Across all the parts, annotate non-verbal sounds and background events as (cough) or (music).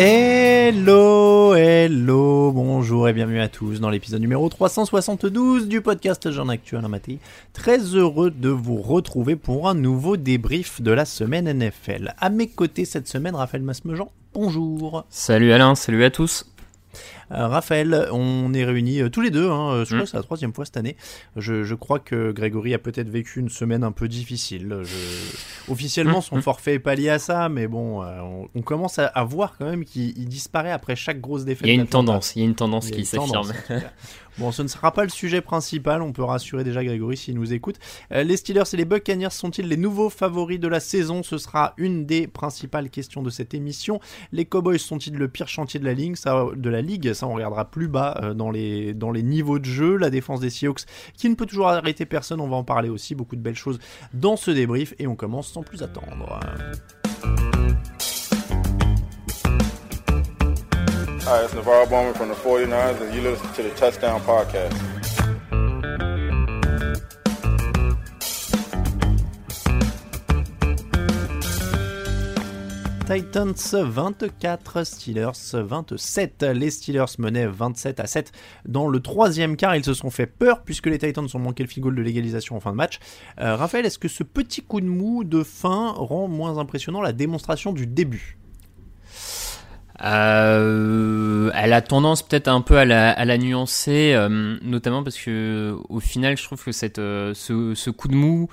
Hello, hello, bonjour et bienvenue à tous dans l'épisode numéro 372 du podcast Jean Actuel Maté. Très heureux de vous retrouver pour un nouveau débrief de la semaine NFL. À mes côtés cette semaine, Raphaël Masmejean, bonjour. Salut Alain, salut à tous. Euh, Raphaël, on est réunis euh, tous les deux, hein, je crois Mm. que c'est la troisième fois cette année. Je, je crois que Grégory a peut-être vécu une semaine un peu difficile. Je- Officiellement, son Mm, mm. forfait est pas lié à ça, mais bon, euh, on, on commence à, à voir quand même qu'il il disparaît après chaque grosse défaite. Il y a une tendance, il y a une tendance qui s'affirme. Bon, ce ne sera pas le sujet principal, on peut rassurer déjà Grégory s'il nous écoute. Euh, les Steelers et les Buccaneers sont-ils les nouveaux favoris de la saison? Ce sera une des principales questions de cette émission. Les Cowboys sont-ils le pire chantier de la ligue? Ça, on regardera plus bas euh, dans les niveaux de jeu. La défense des Seahawks qui ne peut toujours arrêter personne, on va en parler aussi. Beaucoup de belles choses dans ce débrief et on commence sans plus attendre. Hi, it's from the 49ers, and you listen to the Touchdown Podcast. Titans 24, Steelers 27. Les Steelers menaient 27 à 7 dans le troisième quart. Ils se sont fait peur puisque les Titans ont manqué le field de l'égalisation en fin de match. Euh, Raphaël, est-ce que ce petit coup de mou de fin rend moins impressionnant la démonstration du début? Euh, elle a tendance peut-être un peu à la, nuancer, euh, notamment parce que au final, je trouve que euh, ce, coup de mou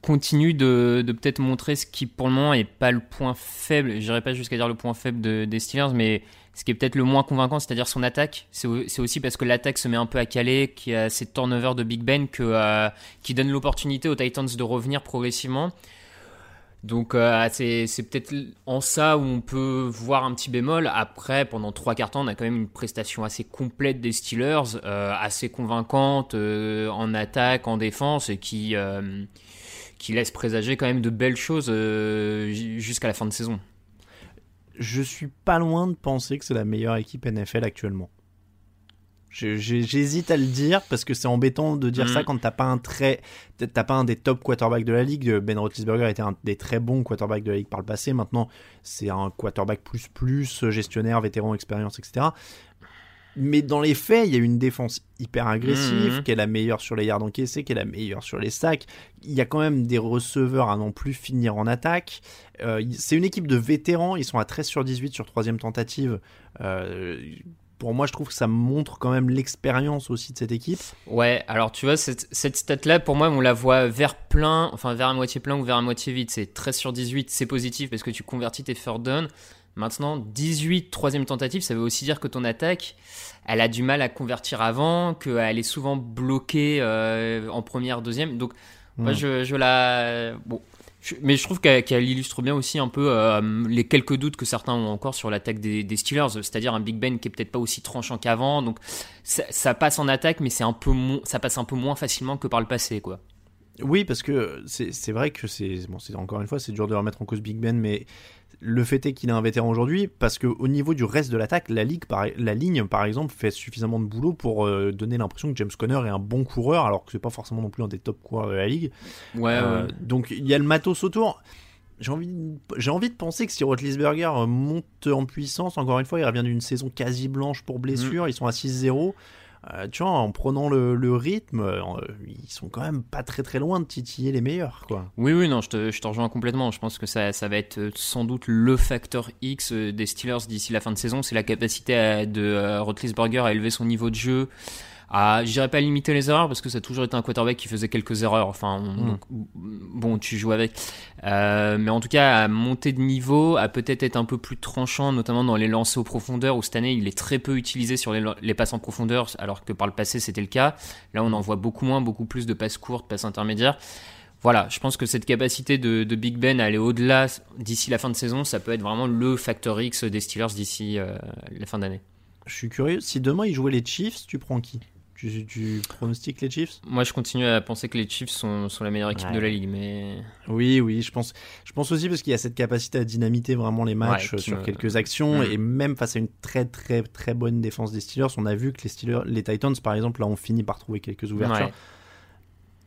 continue de, peut-être montrer ce qui pour le moment est pas le point faible. J'irai pas jusqu'à dire le point faible de- des Steelers, mais ce qui est peut-être le moins convaincant, c'est-à-dire son attaque. C'est au- c'est aussi parce que l'attaque se met un peu à caler, qu'il y a ces turnovers de Big Ben qui donne l'opportunité aux Titans de revenir progressivement. Donc euh, c'est peut-être en ça où on peut voir un petit bémol. Après, pendant trois quarts temps, on a quand même une prestation assez complète des Steelers, euh, assez convaincante euh, en attaque, en défense, et qui, qui laisse présager quand même de belles choses jusqu'à la fin de saison. Je suis pas loin de penser que c'est la meilleure équipe NFL actuellement. J'hésite à le dire parce que c'est embêtant de dire ça quand t'as pas un très, t'as pas un des top quarterbacks de la ligue. Ben Roethlisberger était un des très bons quarterbacks de la ligue par le passé. Maintenant, c'est un quarterback plus plus gestionnaire, vétéran, expérience, etc. Mais dans les faits, il y a une défense hyper agressive, Mhm. qui est la meilleure sur les yards encaissés, qui est la meilleure sur les sacs. Il y a quand même des receveurs à non plus finir en attaque. Euh, c'est une équipe de vétérans, ils sont à 13 sur 18 sur troisième tentative. Euh, pour moi, je trouve que ça montre quand même l'expérience aussi de cette équipe. Ouais, alors tu vois, cette, cette stat-là, pour moi, on la voit vers plein, enfin vers à moitié plein ou vers à moitié vide. C'est 13 sur 18, c'est positif parce que tu convertis tes third down. Maintenant, 18 troisième tentative, ça veut aussi dire que ton attaque, elle a du mal à convertir avant, qu'elle est souvent bloquée euh, en première, deuxième. Donc, moi, je, je la. Bon. Mais je trouve qu'elle illustre bien aussi un peu euh, les quelques doutes que certains ont encore sur l'attaque des, Steelers, c'est-à-dire un Big Ben qui est peut-être pas aussi tranchant qu'avant. Donc ça, passe en attaque, mais c'est un peu ça passe un peu moins facilement que par le passé, quoi. Oui, parce que c'est vrai que c'est bon, encore une fois, c'est dur de remettre en cause Big Ben, mais le fait est qu'il est un vétéran aujourd'hui parce qu'au niveau du reste de l'attaque, la, ligue, la ligne, par exemple, fait suffisamment de boulot pour euh, donner l'impression que James Conner est un bon coureur, alors que c'est pas forcément non plus un des top coureurs de la ligue. Ouais, euh, Donc il y a le matos autour. J'ai envie, j'ai envie de penser que si Rotlisberger monte en puissance, encore une fois, il revient d'une saison quasi blanche pour blessure, mm. ils sont à 6-0. Euh, tu vois, en prenant le, rythme, euh, ils sont quand même pas très très loin de titiller les meilleurs, quoi. Oui, oui, non, je te, je te rejoins complètement. Je pense que ça, ça va être euh, sans doute le facteur X des Steelers d'ici la fin de saison, c'est la capacité de Rotlisberger à élever son niveau de jeu, à, je dirais pas limiter les erreurs parce que ça a toujours été un quarterback qui faisait quelques erreurs. Enfin, mm. bon, tu joues avec. Euh, mais en tout cas, à monter de niveau, à peut-être être un peu plus tranchant, notamment dans les lancers aux profondeurs où cette année il est très peu utilisé sur les, les passes en profondeur, alors que par le passé c'était le cas. Là, on en voit beaucoup moins, beaucoup plus de passes courtes, passes intermédiaires voilà, je pense que cette capacité de, Big Ben à aller au-delà d'ici la fin de saison, ça peut être vraiment le facteur X des Steelers d'ici euh, la fin d'année. Je suis curieux, si demain ils jouaient les Chiefs, tu prends qui? Tu, pronostiques les Chiefs? Moi, je continue à penser que les Chiefs sont, sont la meilleure équipe de la ligue, mais oui, oui, je pense, je pense aussi parce qu'il y a cette capacité à dynamiter vraiment les matchs sur quelques actions mm. et même face à une très très très bonne défense des Steelers, on a vu que les Steelers, les Titans par exemple, là, ont fini par trouver quelques ouvertures.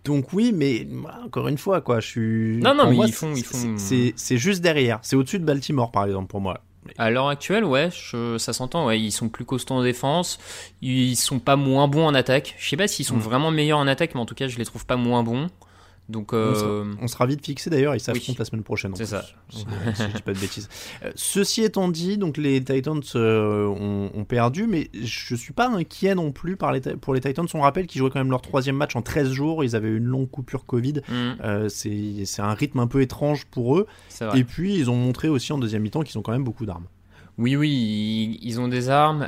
Donc oui, mais encore une fois, quoi, je suis. Non, non, mais ils font, ils font. C'est juste derrière. C'est au-dessus de Baltimore, par exemple, pour moi. À l'heure actuelle, ouais, ça s'entend. Ouais, ils sont plus costauds en défense. Ils sont pas moins bons en attaque. Je sais pas s'ils sont mm. vraiment meilleurs en attaque, mais en tout cas, je les trouve pas moins bons. Donc, euh, on, sera, vite fixé d'ailleurs, ils s'affrontent la semaine prochaine. C'est ça. Si, je dis pas de bêtises. Euh, ceci étant dit, donc les Titans euh, ont, perdu, mais je suis pas inquiet non plus par les, pour les Titans. On rappelle qu'ils jouaient quand même leur troisième match en 13 jours. Ils avaient une longue coupure Covid. Mm. c'est un rythme un peu étrange pour eux. Et puis ils ont montré aussi en deuxième mi-temps qu'ils ont quand même beaucoup d'armes. Oui, oui, ils, ont des armes.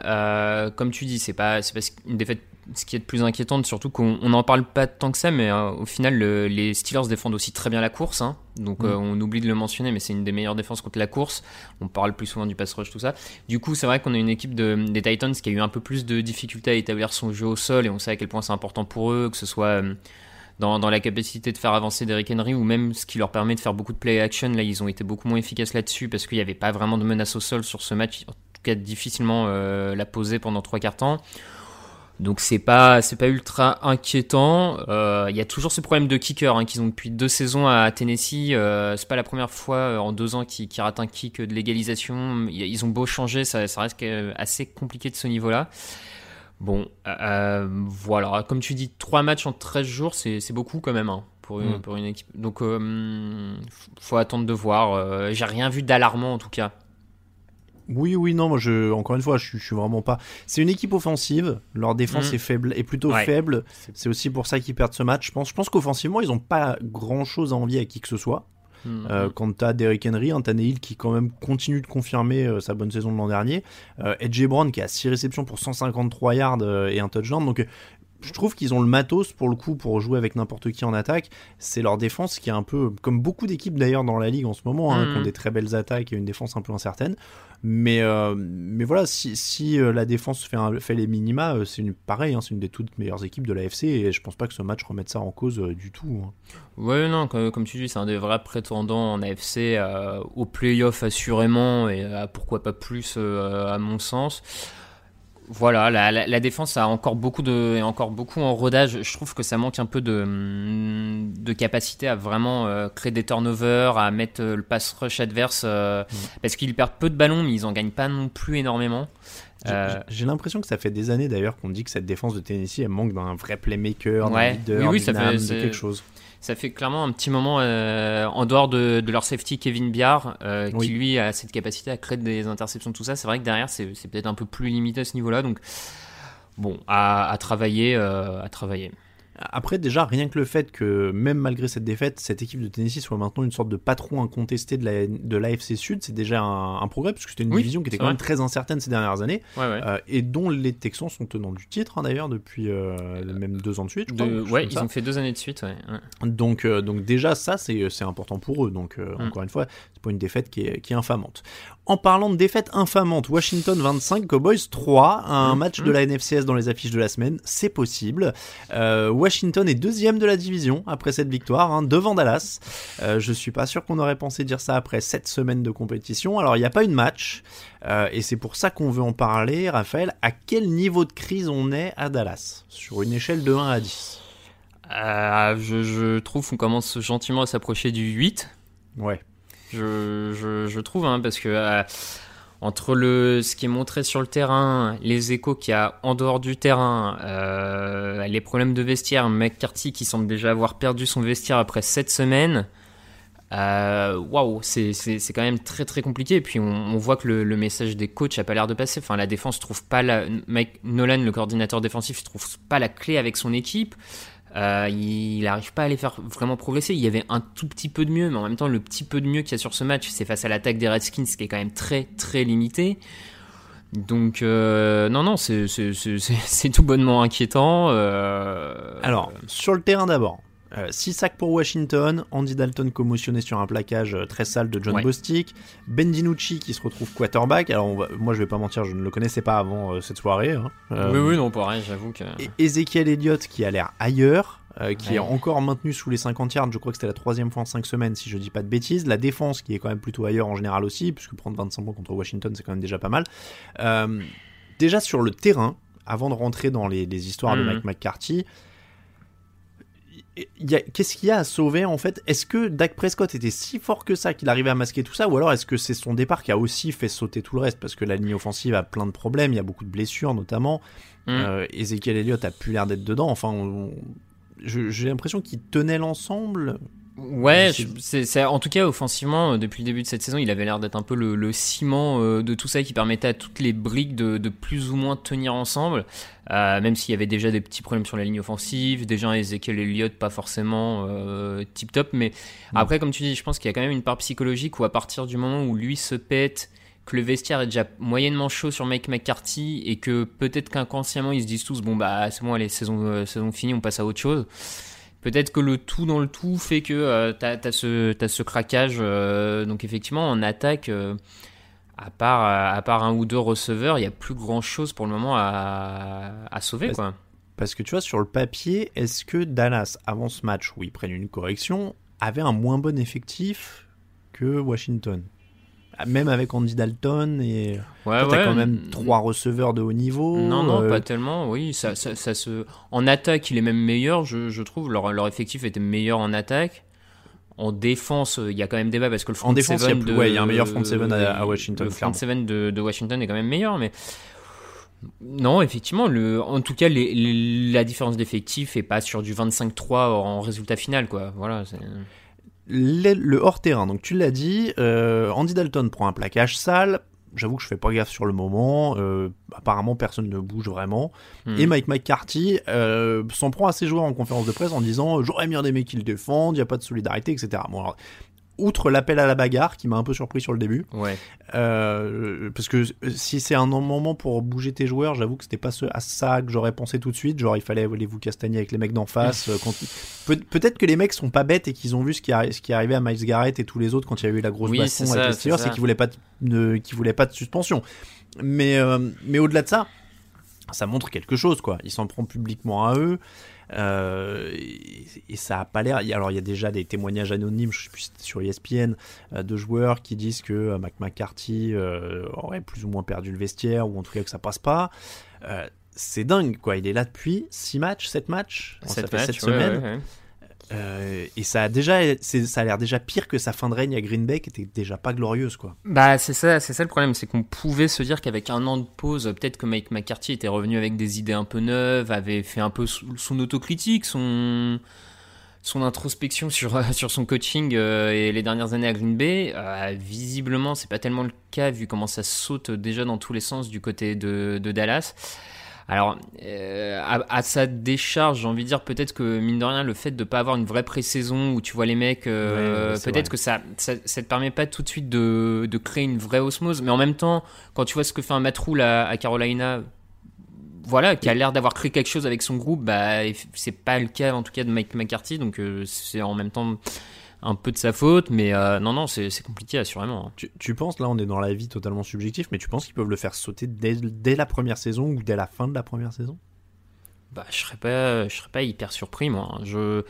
comme tu dis, c'est pas, pas une défaite ce qui est de plus inquiétant, surtout qu'on n'en parle pas tant que ça, mais euh, au final, les Steelers défendent aussi très bien la course. Hein. donc mm. euh, on oublie de le mentionner, mais c'est une des meilleures défenses contre la course. On parle plus souvent du pass rush, tout ça. Du coup, c'est vrai qu'on a une équipe de, des Titans qui a eu un peu plus de difficultés à établir son jeu au sol, et on sait à quel point c'est important pour eux, que ce soit euh, dans, dans, la capacité de faire avancer Derrick Henry, ou même ce qui leur permet de faire beaucoup de play action. Là, ils ont été beaucoup moins efficaces là-dessus, parce qu'il n'y avait pas vraiment de menace au sol sur ce match. En tout cas, difficilement la poser pendant trois quarts temps. Donc c'est pas c'est pas ultra inquiétant. Il euh, y a toujours ce problème de kicker hein, qu'ils ont depuis deux saisons à Tennessee. Euh, c'est pas la première fois euh, en deux ans qu'ils ratent un kick de légalisation. Ils ont beau changer, ça, ça reste assez compliqué de ce niveau-là. Bon, euh, voilà, comme tu dis, trois matchs en 13 jours, c'est beaucoup quand même hein, pour, une, mm. pour une équipe. Donc, faut attendre de voir. J'ai rien vu d'alarmant en tout cas. Oui, oui, non, moi je, encore une fois, je, suis vraiment pas. C'est une équipe offensive, leur défense mm. est faible, est plutôt faible. C'est aussi pour ça qu'ils perdent ce match. Je pense, je pense qu'offensivement, ils n'ont pas grand chose à envier à qui que ce soit. Mm. Euh, quand t'as Derrick Henry, un Tannehill qui quand même continue de confirmer euh, sa bonne saison de l'an dernier, euh, Edge Brown qui a 6 réceptions pour 153 yards euh, et un touchdown, donc je trouve qu'ils ont le matos pour le coup pour jouer avec n'importe qui en attaque. C'est leur défense qui est un peu, comme beaucoup d'équipes d'ailleurs dans la ligue en ce moment, hein, qui ont mm. des très belles attaques et une défense un peu incertaine. Mais, euh, mais voilà, si, si euh, la défense fait, fait les minima, euh, c'est une, pareil, hein, c'est une des toutes meilleures équipes de la FC et je pense pas que ce match remette ça en cause du tout. Hein. Ouais, non, comme, tu dis, c'est un des vrais prétendants en AFC au playoff assurément et pourquoi pas plus à mon sens voilà, la, défense a encore beaucoup de, encore beaucoup en rodage. Je trouve que ça manque un peu de, mm, de capacité à vraiment euh, créer des turnovers, à mettre euh, le pass rush adverse, euh, mm. parce qu'ils perdent peu de ballons, mais ils en gagnent pas non plus énormément. J'ai l'impression que ça fait des années d'ailleurs qu'on dit que cette défense de Tennessee elle manque d'un vrai playmaker, d'un leader, oui, ça fait, de quelque chose ça fait clairement un petit moment euh, en dehors de, leur safety Kevin Biard euh, qui lui a cette capacité à créer des interceptions tout ça. C'est vrai que derrière c'est peut-être un peu plus limité à ce niveau là donc bon à, travailler euh, à travailler Après, déjà, rien que le fait que, même malgré cette défaite, cette équipe de Tennessee soit maintenant une sorte de patron incontesté de la de l'AFC Sud, c'est déjà un, un progrès, parce que c'était une Oui, division qui était quand même très incertaine ces dernières années, Ouais, ouais. euh, et dont les Texans sont tenants du titre, hein, d'ailleurs, depuis euh, même deux ans de suite, je crois, De- ouais, ils ça. ont fait deux années de suite. Ouais. Donc, euh, donc déjà, ça, c'est important pour eux. Donc, euh, Mm. encore une fois, c'est pas une défaite qui est, qui est infamante. En parlant de défaite infamante, Washington 25, Cowboys 3, un Mm. match de la NFCS dans les affiches de la semaine, c'est possible. Euh, Washington est deuxième de la division après cette victoire, hein, devant Dallas. Euh, je suis pas sûr qu'on aurait pensé dire ça après sept semaines de compétition. Alors, il n'y a pas eu de match, euh, et c'est pour ça qu'on veut en parler. Raphaël, à quel niveau de crise on est à Dallas? Sur une échelle de 1 à 10 Euh, je, je trouve qu'on commence gentiment à s'approcher du 8. Ouais. Je, je, je trouve, hein, parce que euh, entre le, ce qui est montré sur le terrain, les échos qu'il y a en dehors du terrain, euh, les problèmes de vestiaire, McCarthy qui semble déjà avoir perdu son vestiaire après 7 semaines, euh, waouh, c'est c'est- c'est quand même très très compliqué. Et puis on, voit que le, le message des coachs a pas l'air de passer. Enfin, la défense trouve pas la. Mike Nolan, le coordinateur défensif, trouve pas la clé avec son équipe. Euh, il n'arrive pas à les faire vraiment progresser. Il y avait un tout petit peu de mieux, mais en même temps, le petit peu de mieux qu'il y a sur ce match, c'est face à l'attaque des Redskins, qui est quand même très très limité. Donc, euh, non, non, c'est (laughs) tout bonnement inquiétant. euh, Alors, sur le terrain d'abord. 6 sacs pour Washington, Andy Dalton commotionné sur un plaquage euh, très sale de John Ouais. Bostic, Ben DiNucci qui se retrouve quarterback. Alors, va- moi je vais pas mentir, je ne le connaissais pas avant euh, cette soirée. hein. Euh, Oui, oui, non, pareil, j'avoue que. et Ezekiel Elliott qui a l'air ailleurs, euh, qui Ouais. est encore maintenu sous les 50 yards, je crois que c'était la troisième fois en 5 semaines si je dis pas de bêtises. La défense qui est quand même plutôt ailleurs en général aussi, puisque prendre 25 points contre Washington c'est quand même déjà pas mal. Euh, déjà sur le terrain, avant de rentrer dans les, les histoires de Mhm. Mike McCarthy, qu'est-ce qu'il y a à sauver en fait? Est-ce que Dak Prescott était si fort que ça qu'il arrivait à masquer tout ça? Ou alors est-ce que c'est son départ qui a aussi fait sauter tout le reste? Parce que la ligne offensive a plein de problèmes, il y a beaucoup de blessures notamment. Mm. Euh, Ezekiel Elliott a plus l'air d'être dedans. Enfin, j'ai l'impression qu'il tenait l'ensemble. Ouais, C'est- je- c'est en tout cas offensivement euh, depuis le début de cette saison, il avait l'air d'être un peu le, le ciment euh, de tout ça qui permettait à toutes les briques de, de plus ou moins tenir ensemble, Euh, même s'il y avait déjà des petits problèmes sur la ligne offensive, déjà Ezekiel Elliott pas forcément tip top, mais après comme tu dis, je pense qu'il y a quand même une part psychologique où à partir du moment où lui se pète, que le vestiaire est déjà moyennement chaud sur Mike McCarthy et que peut-être qu'inconsciemment ils se disent tous bon bah c'est bon allez saison euh, saison finie on passe à autre chose. Peut-être que le tout dans le tout fait que euh, t'as as ce, t'as ce craquage. euh, donc effectivement, en attaque, euh, à, part, à part un ou deux receveurs, il n'y a plus grand-chose pour le moment à, à sauver. Parce- Quoi. Parce que tu vois, sur le papier, est-ce que Dallas, avant ce match où ils prennent une correction, avait un moins bon effectif que Washington? Même avec Andy Dalton et. Ouais, Toi, t'as ouais, quand même trois receveurs de haut niveau. Non, non, euh, pas tellement. Oui, ça, ça, ça se... en attaque, il est même meilleur, je, je trouve. Leur, leur effectif était meilleur en attaque. En défense, euh, il y a quand même débat parce que le front En défense, il y a seven plus- de, ouais, il y a un meilleur front seven à- à Washington, Le front seven de, de Washington est quand même meilleur, mais non, effectivement, le, en tout cas, les- les- la différence d'effectif est pas sur du 25-3 en résultat final, quoi. Voilà. Le, le hors-terrain, donc tu l'as dit, euh, Andy Dalton prend un plaquage sale. J'avoue que je fais pas gaffe sur le moment. euh, apparemment, personne ne bouge vraiment. Hmm. Et Mike McCarthy euh, s'en prend à ses joueurs en conférence de presse en disant J'aurais bien aimé qu'ils défendent, il n'y a pas de solidarité, etc. Bon, alors, outre l'appel à la bagarre qui m'a un peu surpris sur le début, Ouais. euh, parce que si c'est un moment pour bouger tes joueurs, j'avoue que c'était pas ce- à ça que j'aurais pensé tout de suite. Genre, il fallait aller vous castagner avec les mecs d'en face. euh, quand- Peut-être que les mecs sont pas bêtes et qu'ils ont vu ce qui, arri- ce qui arrivait à Miles Garrett et tous les autres quand il y a eu la grosse Oui, baston avec ça, les c'est Steelers, ça. c'est qu'ils voulaient pas de, de- qu'ils voulaient pas de suspension. Mais, euh, mais au-delà de ça, ça montre quelque chose, quoi. Il s'en prend publiquement à eux. Euh, et, et ça a pas l'air. Alors, il y a déjà des témoignages anonymes, je sais plus sur ESPN, euh, de joueurs qui disent que euh, Mac McCarthy aurait plus ou moins perdu le vestiaire, ou en tout cas que ça passe pas. C'est dingue, quoi. Il est là depuis 6 matchs, 7 matchs? Bon, ça Sept fait matchs, 7 ouais, semaines? ouais, ouais. Euh, et ça a déjà, ça a l'air déjà pire que sa fin de règne à Green Bay, qui était déjà pas glorieuse, quoi. Bah c'est ça, c'est ça le problème, c'est qu'on pouvait se dire qu'avec un an de pause, peut-être que Mike McCarthy était revenu avec des idées un peu neuves, avait fait un peu son son autocritique, son son introspection sur (laughs) sur son coaching euh, et les dernières années à Green Bay. Euh, visiblement, c'est pas tellement le cas vu comment ça saute déjà dans tous les sens du côté de, de Dallas. Alors, euh, à, à, sa décharge, j'ai envie de dire peut-être que, mine de rien, le fait de ne pas avoir une vraie pré-saison où tu vois les mecs, euh, ouais, peut-être que ça, ça, ça, te permet pas tout de suite de, de, créer une vraie osmose. Mais en même temps, quand tu vois ce que fait un Matroul à, à Carolina, voilà, qui a l'air d'avoir créé quelque chose avec son groupe, bah, c'est pas le cas en tout cas de Mike McCarthy, donc euh, c'est en même temps un peu de sa faute, mais euh, non, non, c'est compliqué, assurément. Tu, tu, penses, là on est dans la vie totalement subjectif, mais tu penses qu'ils peuvent le faire sauter dès, dès, la première saison ou dès la fin de la première saison? Bah, je serais pas, je serais pas hyper surpris, moi. Je,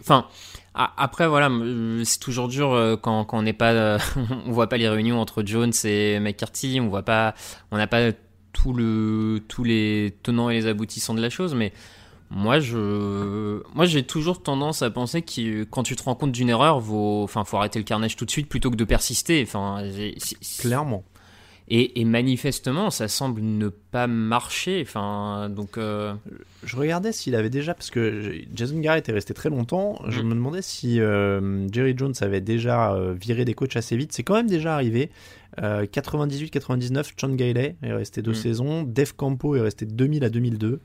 enfin, après, voilà, c'est toujours dur euh, quand, quand on n'est pas, (laughs) on voit pas les réunions entre Jones et McCarthy, on voit pas, on n'a pas tout le, tous les tenants et les aboutissants de la chose, mais moi, je, moi, j'ai toujours tendance à penser que quand tu te rends compte d'une erreur, vaut, enfin, faut arrêter le carnage tout de suite plutôt que de persister. Enfin, clairement. Et, et, manifestement, ça semble ne pas marcher. Enfin, donc. Euh... Je regardais s'il avait déjà, parce que Jason Garrett est resté très longtemps. Je Mm. me demandais si euh, Jerry Jones avait déjà euh, viré des coachs assez vite. C'est quand même déjà arrivé. 98-99, John Gailey est resté deux Mm. saisons. Dave Campo est resté de 2000 à 2002.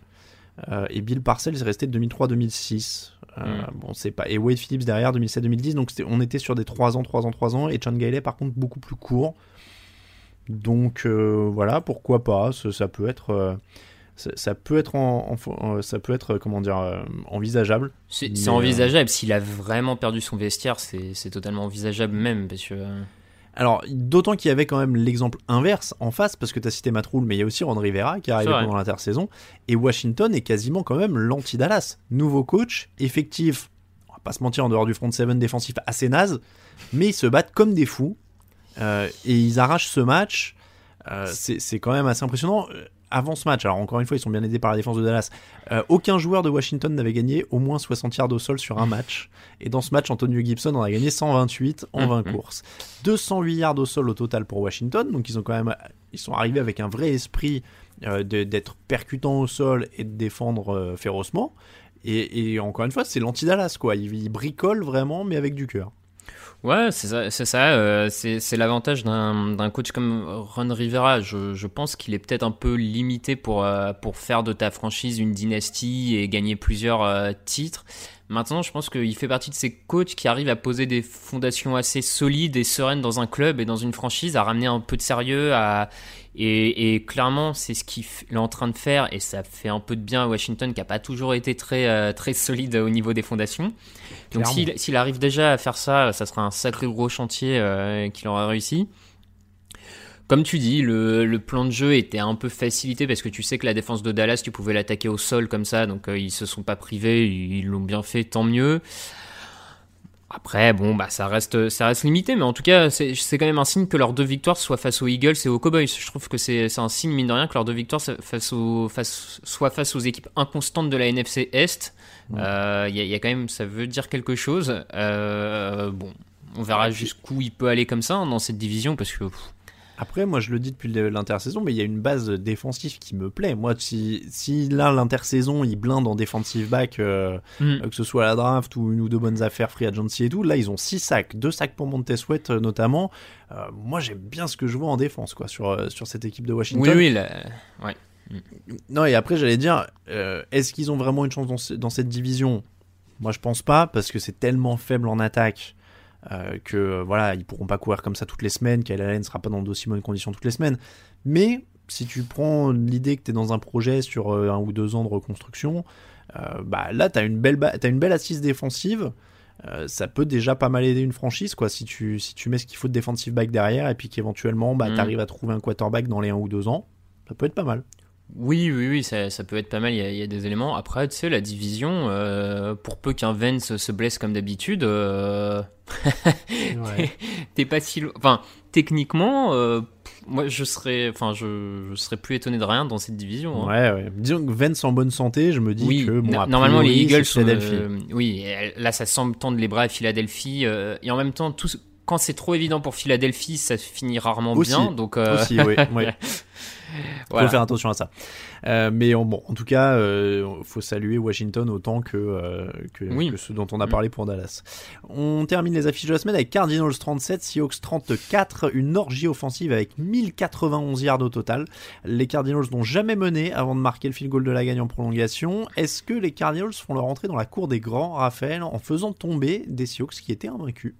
Euh, et Bill Parcells est resté de 2003-2006. Euh, Mm. Bon, c'est pas. Et Wade Phillips derrière 2007-2010. Donc on était sur des 3 ans, 3 ans, 3 ans. Et John Gailey, par contre, beaucoup plus court. Donc euh, voilà, pourquoi pas. Ça, ça peut être. euh, ça, ça peut être en, en- ça peut être comment dire envisageable. C'est envisageable. S'il a vraiment perdu son vestiaire, c'est c'est totalement envisageable même. Parce que. Euh, Alors, d'autant qu'il y avait quand même l'exemple inverse en face, parce que tu as cité Matt Rule, mais il y a aussi Ron Rivera qui est arrivé pendant l'intersaison. Et Washington est quasiment quand même l'anti-Dallas. Nouveau coach, effectif, on va pas se mentir, en dehors du front seven défensif assez naze, mais ils se battent comme des fous. euh, et ils arrachent ce match. Euh, c'est c'est quand même assez impressionnant. Avant ce match, alors encore une fois, ils sont bien aidés par la défense de Dallas. euh, aucun joueur de Washington n'avait gagné au moins 60 yards au sol sur un match. Et dans ce match, Antonio Gibson en a gagné 128 en 20 Mhm. courses. 208 yards au sol au total pour Washington. Donc ils ont quand même, ils sont arrivés avec un vrai esprit euh, de- d'être percutant au sol et de défendre euh, férocement. Et, et encore une fois, c'est l'anti-Dallas quoi. Ils, ils bricolent vraiment, mais avec du cœur. Ouais, c'est ça. C'est euh, l'avantage d'un coach comme Ron Rivera. Je, pense qu'il est peut-être un peu limité pour, euh, pour faire de ta franchise une dynastie et gagner plusieurs euh, titres. Maintenant, je pense qu'il fait partie de ces coachs qui arrivent à poser des fondations assez solides et sereines dans un club et dans une franchise, à ramener un peu de sérieux. Et, clairement, c'est ce qu'il est en train de faire et ça fait un peu de bien à Washington qui n'a pas toujours été très solide au niveau des fondations. Donc s'il arrive déjà à faire ça, ça sera un sacré gros chantier euh, qu'il aura réussi. Comme tu dis, le, le plan de jeu était un peu facilité parce que tu sais que la défense de Dallas, tu pouvais l'attaquer au sol comme ça, donc euh, ils se sont pas privés, ils l'ont bien fait, tant mieux. Après, bon, bah ça reste, ça reste limité, mais en tout cas, c'est c'est quand même un signe que leurs deux victoires soient face aux Eagles et aux Cowboys. Je trouve que c'est c'est un signe, mine de rien, que leurs deux victoires soient face aux, face, soient face aux équipes inconstantes de la NFC Est. Il euh, y, a, y a quand même, ça veut dire quelque chose. Euh, bon, on verra jusqu'où il peut aller comme ça hein, dans cette division parce que. pff, Après, moi je le dis depuis l'intersaison, mais il y a une base défensive qui me plaît. Moi, si, si là l'intersaison il blinde en defensive back, euh, Mm. que ce soit à la draft ou une ou deux bonnes affaires free agency et tout, là ils ont 6 sacs, 2 sacs pour Montez Sweat euh, notamment. Euh, moi j'aime bien ce que je vois en défense quoi sur, sur cette équipe de Washington. Oui, oui, là, ouais. Non, et après, j'allais dire, euh, est-ce qu'ils ont vraiment une chance dans, dans cette division? Moi, je pense pas, parce que c'est tellement faible en attaque euh, que euh, voilà, ils pourront pas courir comme ça toutes les semaines. Kyle Allen sera pas dans d'aussi bonnes conditions toutes les semaines. Mais si tu prends l'idée que tu es dans un projet sur euh, un ou deux ans de reconstruction, euh, bah là, tu as, une belle une belle assise défensive. Euh, ça peut déjà pas mal aider une franchise quoi si tu, si tu mets ce qu'il faut de defensive back derrière et puis qu'éventuellement bah, Mm. tu arrives à trouver un quarterback dans les un ou deux ans ça peut être pas mal Oui, oui, oui, ça, ça peut être pas mal. Il y, a, il y a des éléments. Après, tu sais, la division, euh, pour peu qu'un Vance se blesse comme d'habitude, euh, (laughs) t'es pas si. Enfin, techniquement, euh, moi, je serais, enfin, je, je serais plus étonné de rien dans cette division. hein. Ouais, ouais. Disons que Vance en bonne santé, je me dis Oui, que bon, normalement les Eagles sont, oui, là ça semble tendre les bras à Philadelphie et en même temps tout, quand c'est trop évident pour Philadelphie, ça finit rarement bien. Donc, Aussi, oui. (laughs) oui. Faut faire attention à ça. Euh, mais bon, en tout cas, euh, faut saluer Washington autant que, euh, que, Oui. que ce dont on a Mm. parlé pour Dallas. On termine les affiches de la semaine avec Cardinals 37, Seahawks 34, une orgie offensive avec 1091 yards au total. Les Cardinals n'ont jamais mené avant de marquer le field goal de la gagne en prolongation. Est-ce que les Cardinals font leur entrée dans la cour des grands, Raphaël, en faisant tomber des Seahawks qui étaient invaincus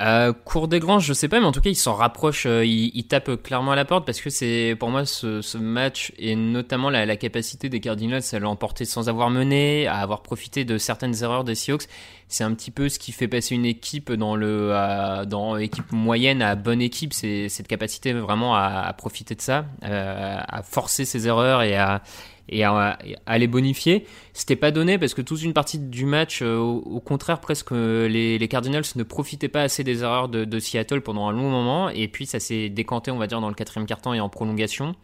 Euh, cours des grands, je sais pas, mais en tout cas, ils s'en rapprochent, euh, ils, ils tapent clairement à la porte parce que c'est pour moi ce, ce match et notamment la, la capacité des Cardinals à l'emporter sans avoir mené, à avoir profité de certaines erreurs des Seahawks. C'est un petit peu ce qui fait passer une équipe dans le euh, dans équipe moyenne à bonne équipe. C'est cette capacité vraiment à, à profiter de ça, euh, à forcer ses erreurs et à et à, les bonifier. C'était pas donné parce que toute une partie du match, euh, au, contraire, presque euh, les, Cardinals ne profitaient pas assez des erreurs de, Seattle pendant un long moment. Et puis ça s'est décanté, on va dire, dans le quatrième quart-temps et en prolongation.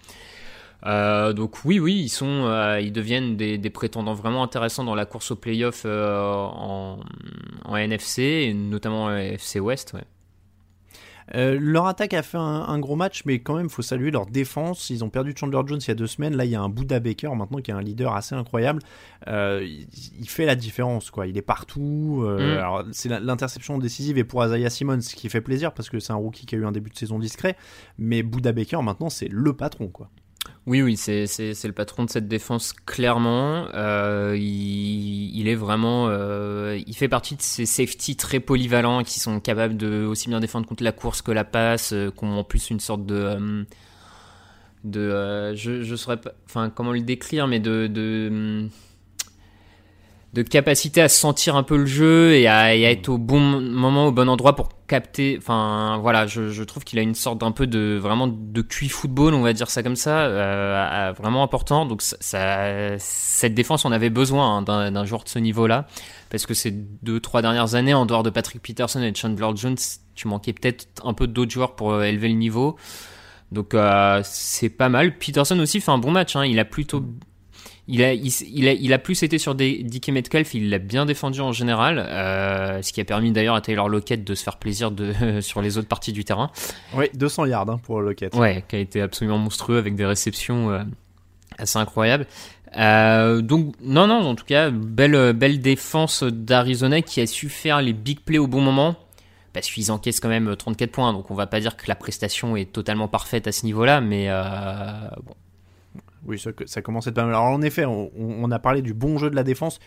Euh, donc oui, oui, ils sont, ils deviennent des, prétendants vraiment intéressants dans la course au playoff en, NFC, et notamment en FC West. Ouais. Euh, leur attaque a fait un, un gros match, mais quand même, il faut saluer leur défense. Ils ont perdu Chandler Jones il y a deux semaines. Là, il y a un Buda Baker maintenant qui est un leader assez incroyable. Euh, il, il fait la différence, quoi. Il est partout. Euh, Mm. alors, c'est l'interception décisive et pour Isaiah Simmons, ce qui fait plaisir parce que c'est un rookie qui a eu un début de saison discret. Mais Buda Baker, maintenant, c'est le patron, quoi. Oui, oui, c'est, le patron de cette défense, clairement. Euh, il, est vraiment. euh, il fait partie de ces safety très polyvalents qui sont capables de aussi bien défendre contre la course que la passe, euh, qui ont en plus une sorte de. de je, je saurais pas. Enfin, comment le décrire, mais de. de de capacité à sentir un peu le jeu et à, être au bon moment, au bon endroit pour capter. Enfin, voilà, je, trouve qu'il a une sorte d'un peu de vraiment de QI football, on va dire ça comme ça, euh, vraiment important. Donc, ça, cette défense, on avait besoin hein, d'un joueur de ce niveau-là, parce que ces deux, trois dernières années, en dehors de Patrick Peterson et Chandler Jones, tu manquais peut-être un peu d'autres joueurs pour euh, élever le niveau. Donc, euh, c'est pas mal. Peterson aussi fait un bon match. Hein. Il a plutôt il a, il, il a, il a plus été sur des DK Metcalf, il l'a bien défendu en général, euh, ce qui a permis d'ailleurs à Taylor Lockett de se faire plaisir de, (laughs) sur les autres parties du terrain. Oui, 200 yards hein, pour Lockett. Ouais, qui a été absolument monstrueux avec des réceptions euh, assez incroyables. Euh, donc non, non, en tout cas, belle, belle défense d'Arizona qui a su faire les big plays au bon moment. Parce qu'ils encaissent quand même 34 points, donc on va pas dire que la prestation est totalement parfaite à ce niveau-là, mais bon, Oui, ça, ça commence à être pas mal. Alors en effet, on, on a parlé du bon jeu de la défense,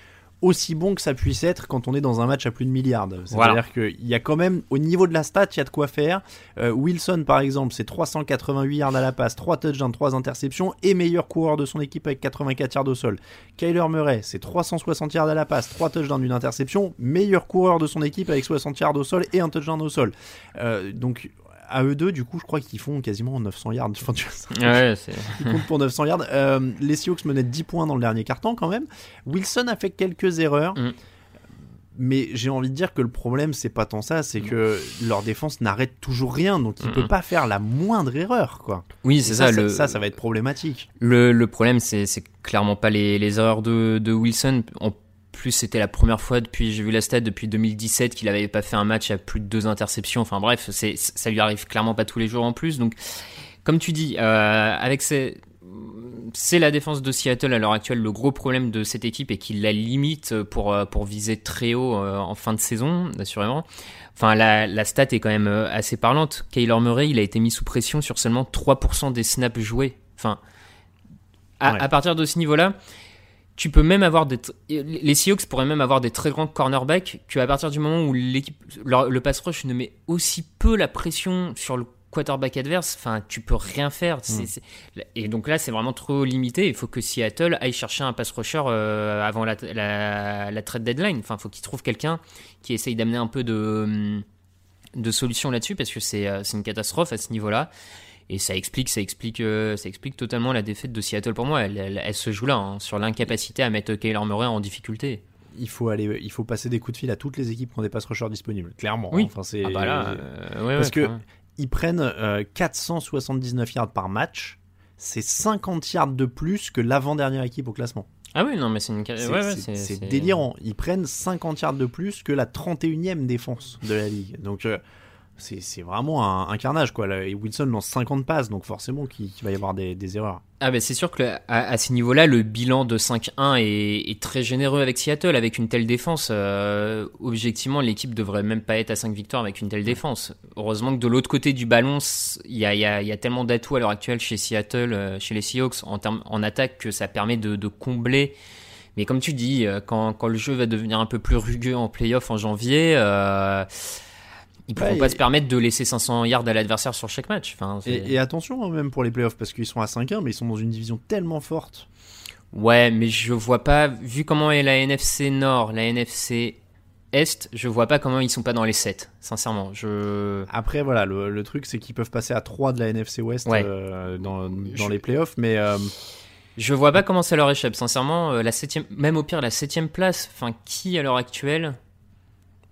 aussi bon que ça puisse être quand on est dans un match à plus de milliards. C'est-à-dire Voilà. qu'il y a quand même, au niveau de la stat, il y a de quoi faire. Euh, Wilson, par exemple, c'est 388 yards à la passe, 3 touchdowns, 3 interceptions, et meilleur coureur de son équipe avec 84 yards au sol. Kyler Murray, c'est 360 yards à la passe, 3 touchdowns, une interception, meilleur coureur de son équipe avec 60 yards au sol et un touchdown au sol. Euh, donc à eux deux, du coup, je crois qu'ils font quasiment 900 yards. (laughs) Enfin, tu vois, ouais, pour 900 yards. Euh, les Seahawks menaient de 10 points dans le dernier carton quand même. Wilson a fait quelques erreurs. Mm. Mais j'ai envie de dire que le problème, c'est pas tant ça, c'est que leur défense n'arrête toujours rien, donc il Mm. peut pas faire la moindre erreur, quoi. Oui, c'est ça, ça, ça, le... ça, ça va être problématique. Le, le problème, c'est clairement pas les, les erreurs de, de Wilson. Plus, c'était la première fois depuis, j'ai vu la stat depuis 2017 qu'il avait pas fait un match à plus de deux interceptions. Enfin bref, c'est ça lui arrive clairement pas tous les jours en plus. Donc, comme tu dis, euh, avec ces c'est la défense de Seattle à l'heure actuelle le gros problème de cette équipe et qui la limite pour, euh, pour viser très haut euh, en fin de saison, assurément. Enfin, la, la stat est quand même assez parlante. Kyler Murray, il a été mis sous pression sur seulement 3% des snaps joués. Enfin, à, Ouais. à partir de ce niveau-là, tu peux même avoir des. Les Seahawks pourraient même avoir des très grands cornerbacks que à partir du moment où l'équipe, le pass rush ne met aussi peu la pression sur le quarterback adverse, enfin, tu peux rien faire. C'est- Et donc là, c'est vraiment trop limité. Il faut que Seattle aille chercher un pass rusher euh, avant la, la, la trade deadline. Enfin, il faut qu'il trouve quelqu'un qui essaye d'amener un peu de, de solution là-dessus parce que c'est euh, c'est une catastrophe à ce niveau-là. Et ça explique, ça explique, euh, ça explique totalement la défaite de Seattle pour moi. Elle, elle- elle se joue là, hein, sur l'incapacité à mettre Kyler Murray en difficulté. Il faut aller, il faut passer des coups de fil à toutes les équipes qui ont des pass rushers disponibles, clairement. Oui. Enfin, c'est Ah bah là, euh, ouais, parce ouais, que ils prennent euh, 479 yards par match. C'est 50 yards de plus que l'avant-dernière équipe au classement. Ah oui, non, mais c'est une. C'est ouais, ouais, c'est- c'est- c'est délirant. Ils prennent 50 yards de plus que la 31e défense de la ligue. Donc euh, c'est vraiment un, carnage quoi. Et Wilson lance 50 passes, donc forcément qu'il va y avoir des, erreurs. Ah ben c'est sûr que à, à ce niveau-là, le bilan de 5-1 est, est très généreux avec Seattle, avec une telle défense. Euh, objectivement, l'équipe devrait même pas être à 5 victoires avec une telle défense. Heureusement que de l'autre côté du ballon, il y a, tellement d'atouts à l'heure actuelle chez Seattle, euh, chez les Seahawks, en, attaque, que ça permet de, combler. Mais comme tu dis, euh, quand, le jeu va devenir un peu plus rugueux en playoff en janvier, ils pourront Ouais, pas et- se permettre de laisser 500 yards à l'adversaire sur chaque match. Enfin, Et, et attention hein, même pour les playoffs, parce qu'ils sont à 5-1, mais ils sont dans une division tellement forte. Ouais, mais je vois pas, vu comment est la NFC Nord, la NFC Est, je vois pas comment ils sont pas dans les 7, sincèrement. Je... Après, voilà, le, le truc, c'est qu'ils peuvent passer à 3 de la NFC West Ouais. euh, dans, dans Je- les playoffs, mais euh, Je vois pas comment ça leur échappe, sincèrement. euh, La septième, même au pire, la septième place, enfin, qui à l'heure actuelle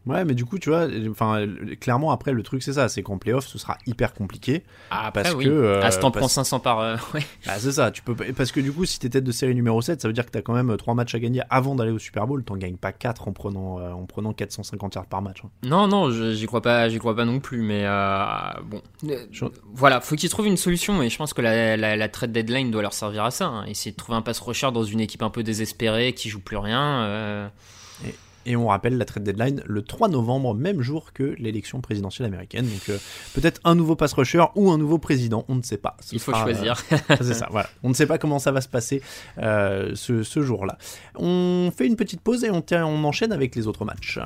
ouais, mais du coup, tu vois, enfin, clairement, après, le truc, c'est ça, c'est qu'en playoff, ce sera hyper compliqué. Après, parce oui. que. euh, ah, si t'en parce- prends 500 par. euh, (laughs) ouais. Ah, c'est ça, tu peux parce que du coup, si t'es tête de série numéro 7, ça veut dire que t'as quand même 3 matchs à gagner avant d'aller au Super Bowl. T'en gagnes pas 4 en prenant, euh, en prenant 450 yards par match. hein. Non, non, j'y crois pas, j'y crois pas non plus, mais euh, bon. Euh, Je- Voilà, faut qu'ils trouvent une solution, et je pense que la, la, la trade deadline doit leur servir à ça. hein. Essayer de trouver un pass rusher dans une équipe un peu désespérée qui joue plus rien. Et on rappelle la trade deadline le 3 novembre, même jour que l'élection présidentielle américaine. Donc euh, peut-être un nouveau pass rusher ou un nouveau président, on ne sait pas. Ce Il faut sera, choisir. euh, c'est ça, voilà. On ne sait pas comment ça va se passer euh, ce, ce jour-là. On fait une petite pause et on, enchaîne avec les autres matchs.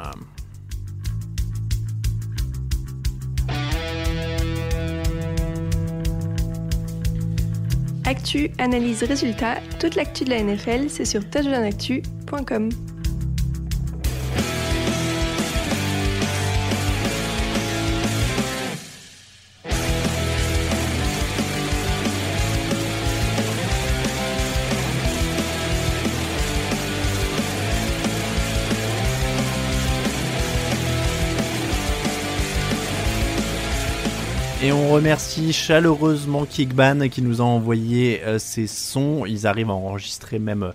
Actu, analyse, résultat, toute l'actu de la NFL, c'est sur touchdownactu.com. Et on remercie chaleureusement Kickban qui nous a envoyé euh, ces sons. Ils arrivent à enregistrer même euh,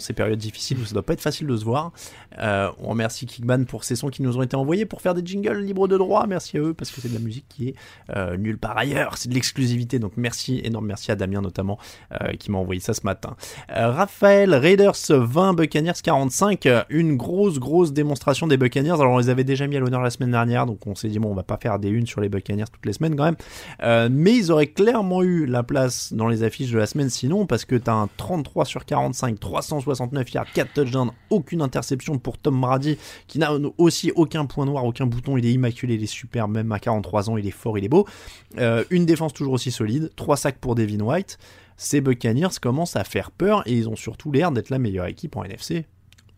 ces périodes difficiles où ça doit pas être facile de se voir. Euh, on remercie Kickban pour ces sons qui nous ont été envoyés pour faire des jingles libres de droit. Merci à eux parce que c'est de la musique qui est euh, nulle part ailleurs. C'est de l'exclusivité. Donc merci, énorme merci à Damien notamment euh, qui m'a envoyé ça ce matin. Raphaël, Raiders 20, Buccaneers 45. euh, Une grosse, grosse démonstration des Buccaneers. Alors on les avait déjà mis à l'honneur la semaine dernière. Donc on s'est dit bon, on va pas faire des unes sur les Buccaneers toutes les semaines quand même. Mais ils auraient clairement eu la place dans les affiches de la semaine sinon parce que t'as un 33 sur 45, 369 yards, 4 touchdowns, aucune interception pour Tom Brady qui n'a aussi aucun point noir, aucun bouton, il est immaculé, il est super, même à 43 ans, il est fort, il est beau. Euh, une défense toujours aussi solide, 3 sacs pour Devin White. Ces Buccaneers commencent à faire peur et ils ont surtout l'air d'être la meilleure équipe en NFC.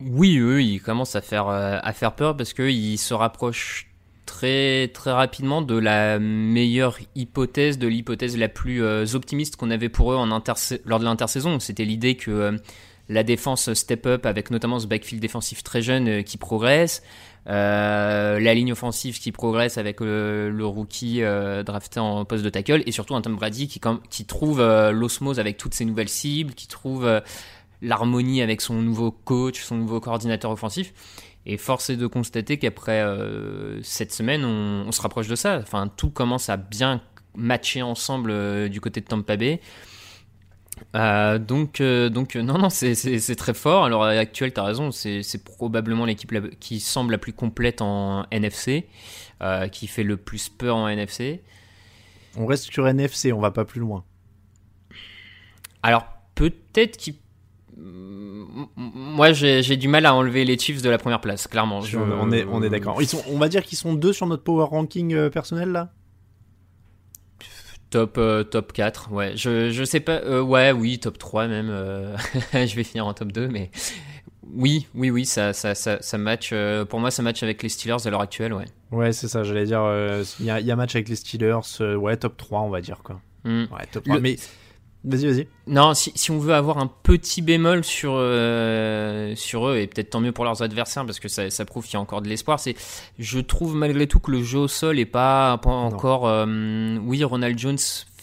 Oui, eux, ils commencent à faire, euh, à faire peur parce qu'ils se rapprochent très, très rapidement de la meilleure hypothèse, de l'hypothèse la plus euh, optimiste qu'on avait pour eux en lors de l'intersaison. C'était l'idée que la défense step up avec notamment ce backfield défensif très jeune euh, qui progresse, euh, la ligne offensive qui progresse avec euh, le rookie drafté en poste de tackle et surtout un Tom Brady qui, trouve l'osmose avec toutes ses nouvelles cibles, qui trouve l'harmonie avec son nouveau coach, son nouveau coordinateur offensif. Et force est de constater qu'après cette semaine, on, on se rapproche de ça. Enfin, tout commence à bien matcher ensemble du côté de Tampa Bay. Euh, donc, euh, donc euh, non, non, c'est- très fort. Alors, à l'heure actuelle, tu as raison, c'est probablement l'équipe qui semble la plus complète en NFC, qui fait le plus peur en NFC. On reste sur NFC, on va pas plus loin. Alors, peut-être qu'il. Moi, j'ai du mal à enlever les Chiefs de la première place, clairement. Je- On est, on est d'accord. On va dire qu'ils sont deux sur notre power ranking personnel là? Top, euh, top 4, ouais. Je, je sais pas, euh, ouais, oui, top 3 même. euh, (laughs) je vais finir en top 2, mais oui, oui, oui, ça, ça, ça, ça match. euh, pour moi, ça match avec les Steelers à l'heure actuelle, ouais. Ouais, c'est ça, j'allais dire. euh, Il y, a, y a match avec les Steelers, euh, ouais, top 3, on va dire quoi. Hmm. Ouais, top 3. Le- Mais vas-y, vas-y. Non, si, si on veut avoir un petit bémol sur, euh, sur eux, et peut-être tant mieux pour leurs adversaires, parce que ça, ça prouve qu'il y a encore de l'espoir, c'est je trouve malgré tout que le jeu au sol est pas, pas encore... euh, oui, Ronald Jones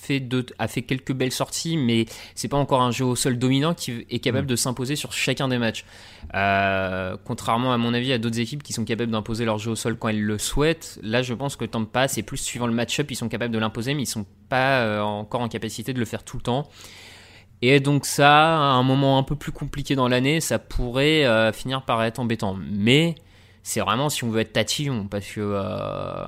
fait, a fait quelques belles sorties, mais c'est pas encore un jeu au sol dominant qui est capable Mm. de s'imposer sur chacun des matchs. Euh, contrairement à mon avis à d'autres équipes qui sont capables d'imposer leur jeu au sol quand elles le souhaitent, là je pense que Tampa, c'est plus suivant le match-up, ils sont capables de l'imposer, mais ils sont pas euh, encore en capacité de le faire tout le temps. Et donc ça, à un moment un peu plus compliqué dans l'année, ça pourrait euh, finir par être embêtant. Mais c'est vraiment si on veut être tatillon, parce que... euh,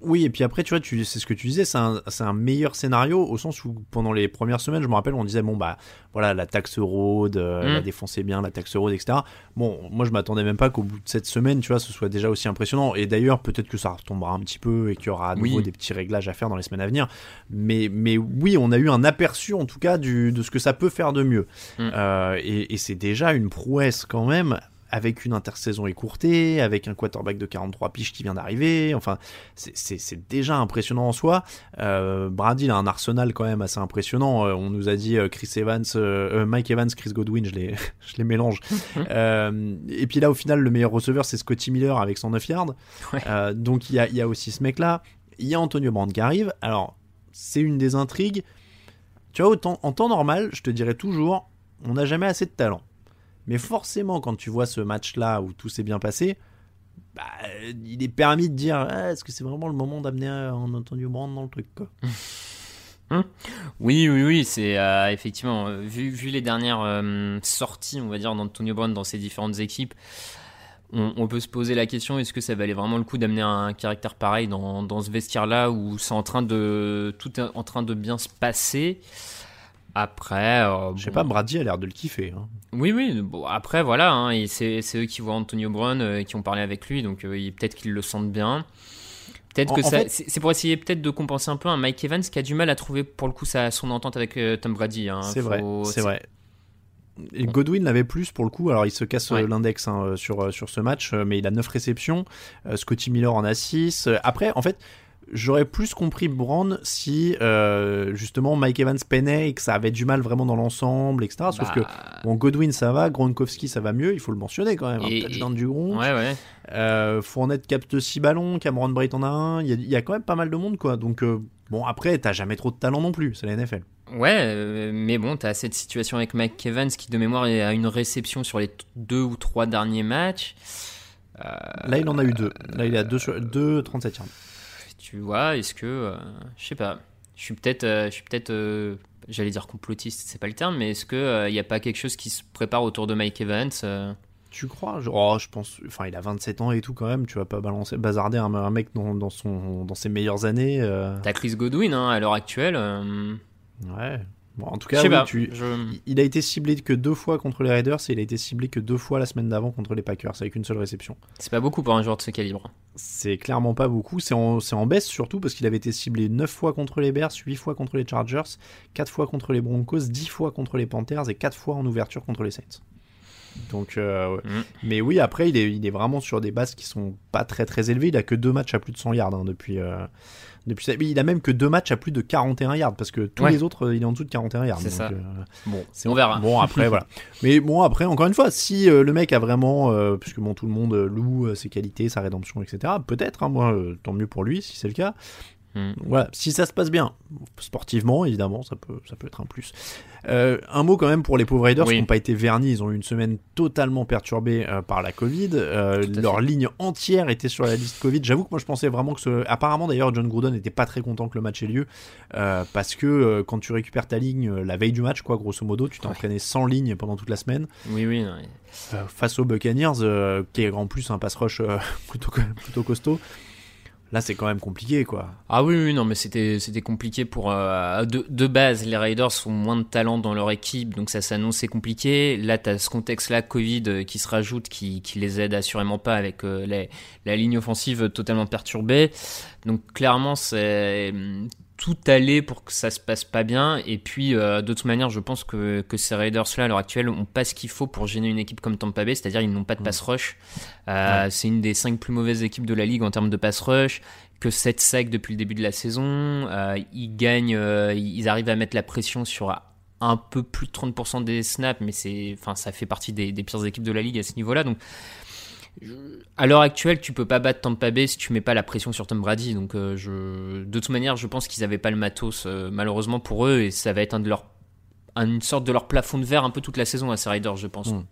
Oui, et puis après, tu vois, tu, c'est ce que tu disais, c'est un, c'est un meilleur scénario au sens où pendant les premières semaines, je me rappelle, on disait, bon, bah voilà, la taxe road, euh, Mm. la défense est bien, la taxe road, etc. Bon, moi, je m'attendais même pas qu'au bout de cette semaine, tu vois, ce soit déjà aussi impressionnant. Et d'ailleurs, peut-être que ça retombera un petit peu et qu'il y aura à nouveau Oui. des petits réglages à faire dans les semaines à venir. Mais, mais oui, on a eu un aperçu, en tout cas, du, de ce que ça peut faire de mieux. Mm. Euh, et, et c'est déjà une prouesse quand même. Avec une intersaison écourtée, avec un quarterback de 43 piges qui vient d'arriver, enfin, c'est- déjà impressionnant en soi. Euh, Brady il a un arsenal quand même assez impressionnant. Euh, on nous a dit euh, Chris Evans, euh, Mike Evans, Chris Godwin, je les, (laughs) je les mélange. Euh, et puis là, au final, le meilleur receveur, c'est Scotty Miller avec 109 yards. Ouais. Donc il y a, il y a aussi ce mec-là. Il y a Antonio Brand qui arrive. Alors, c'est une des intrigues. Tu vois, autant, en temps normal, je te dirais toujours, on n'a jamais assez de talent. Mais forcément, quand tu vois ce match-là où tout s'est bien passé, bah, il est permis de dire Ah, est-ce que c'est vraiment le moment d'amener un Antonio Brand dans le truc quoi (laughs) Oui, oui, oui, c'est euh, effectivement, euh, vu, les dernières euh, sorties, on va dire, d'Antonio Brown dans ses différentes équipes, on, on peut se poser la question est-ce que ça valait vraiment le coup d'amener un caractère pareil dans, dans ce vestiaire-là où c'est en train de tout est en train de bien se passer? Après, euh, Je sais bon. pas, Brady a l'air de le kiffer. hein. Oui, oui. Bon, après, voilà, hein, et c'est eux qui voient Antonio Brown, euh, qui ont parlé avec lui, donc euh, peut-être qu'ils le sentent bien. Peut-être que ça, fait- c'est pour essayer peut-être de compenser un peu un Mike Evans qui a du mal à trouver pour le coup sa, son entente avec Tom Brady. hein. C'est Faut- vrai, c'est vrai. Et Godwin l'avait plus pour le coup, alors il se casse Ouais. l'index hein, sur, sur ce match, mais il a 9 réceptions, Scotty Miller en a 6. Euh, Après, en fait, j'aurais plus compris Brand si euh, justement Mike Evans peinait et que ça avait du mal vraiment dans l'ensemble, etc. Sauf Bah, que bon, Godwin ça va, Gronkowski ça va mieux, il faut le mentionner quand même. Et- un touchdown du Gronk. Ouais, ouais. Euh, Fournette capte 6 ballons, Cameron Bright en a un. Il y a, y a quand même pas mal de monde, quoi. Donc, euh, bon, après, t'as jamais trop de talent non plus, c'est la NFL. Ouais, mais bon, t'as cette situation avec Mike Evans qui, de mémoire, a une réception sur les deux ou trois derniers matchs. Là, il en a eu deux. Là, il est à 2, 37 yards. Tu vois, est-ce que. euh, je sais pas. Je suis peut-être. euh, je suis peut-être. euh, J'allais dire complotiste, c'est pas le terme, mais est-ce qu'il n'y a pas quelque chose qui se prépare autour de Mike Evans euh, Tu crois? Je, oh, je pense. Enfin, il a 27 ans et tout quand même. Tu vas pas balancer, bazarder un, un mec dans, dans, son, dans ses meilleures années. euh, T'as Chris Godwin hein, à l'heure actuelle. euh, Ouais. Bon, en tout cas, sais oui, pas, tu- je- il a été ciblé que deux fois contre les Raiders et il a été ciblé que deux fois la semaine d'avant contre les Packers avec une seule réception. C'est pas beaucoup pour un joueur de ce calibre. C'est clairement pas beaucoup. C'est en, en baisse surtout parce qu'il avait été ciblé 9 fois contre les Bears, 8 fois contre les Chargers, 4 fois contre les Broncos, 10 fois contre les Panthers et 4 fois en ouverture contre les Saints. Donc, euh, ouais. Mm. mais oui, après, il est, il est vraiment sur des bases qui sont pas très très élevées. Il a que deux matchs à plus de 100 yards hein, depuis. euh, depuis il a même que deux matchs à plus de 41 yards parce que tous Ouais. les autres, euh, il est en dessous de 41 yards. C'est ça. euh, Bon, c'est on verra. Bon, après, voilà. (laughs) Mais bon, après, encore une fois, si le mec a vraiment, puisque bon, tout le monde loue ses qualités, sa rédemption, etc., peut-être, hein, moi, tant mieux pour lui si c'est le cas. Voilà, si ça se passe bien, sportivement, évidemment, ça peut, ça peut être un plus. Euh, un mot quand même pour les pauvres Raiders Oui. qui n'ont pas été vernis. Ils ont eu une semaine totalement perturbée euh, par la Covid. Euh, leur fait. ligne entière était sur la liste Covid. J'avoue que moi je pensais vraiment que ce... Apparemment d'ailleurs John Gruden n'était pas très content que le match ait lieu parce que quand tu récupères ta ligne la veille du match, quoi, grosso modo, tu t'es Ouais. entraîné sans ligne pendant toute la semaine Oui, oui. non, euh, face aux Buccaneers, qui est en plus un pass rush (laughs) plutôt, plutôt costaud. Là, c'est quand même compliqué, quoi. Ah oui, oui, non, mais c'était compliqué pour euh, de, base. Les Raiders ont moins de talent dans leur équipe, donc ça s'annonçait compliqué. Là, t'as ce contexte-là, Covid, euh, qui se rajoute, qui, les aide assurément pas avec euh, la ligne offensive totalement perturbée. Donc clairement, c'est tout allé pour que ça se passe pas bien. Et puis, euh, de toute manière, je pense que, que ces Raiders-là, à l'heure actuelle, ont pas ce qu'il faut pour gêner une équipe comme Tampa Bay, c'est-à-dire ils n'ont pas de pass rush. Euh, C'est une des cinq plus mauvaises équipes de la ligue en termes de pass rush. Que 7 sacs depuis le début de la saison. Euh, ils gagnent, euh, ils arrivent à mettre la pression sur un peu plus de 30% des snaps, mais c'est, enfin, ça fait partie des, des pires équipes de la ligue à ce niveau-là. Donc, à l'heure actuelle, tu peux pas battre Tampa Bay si tu mets pas la pression sur Tom Brady. Donc, euh, je, de toute manière, je pense qu'ils avaient pas le matos, euh, malheureusement pour eux, et ça va être un de une sorte de leur plafond de verre un peu toute la saison à ces Riders, je pense. Mm.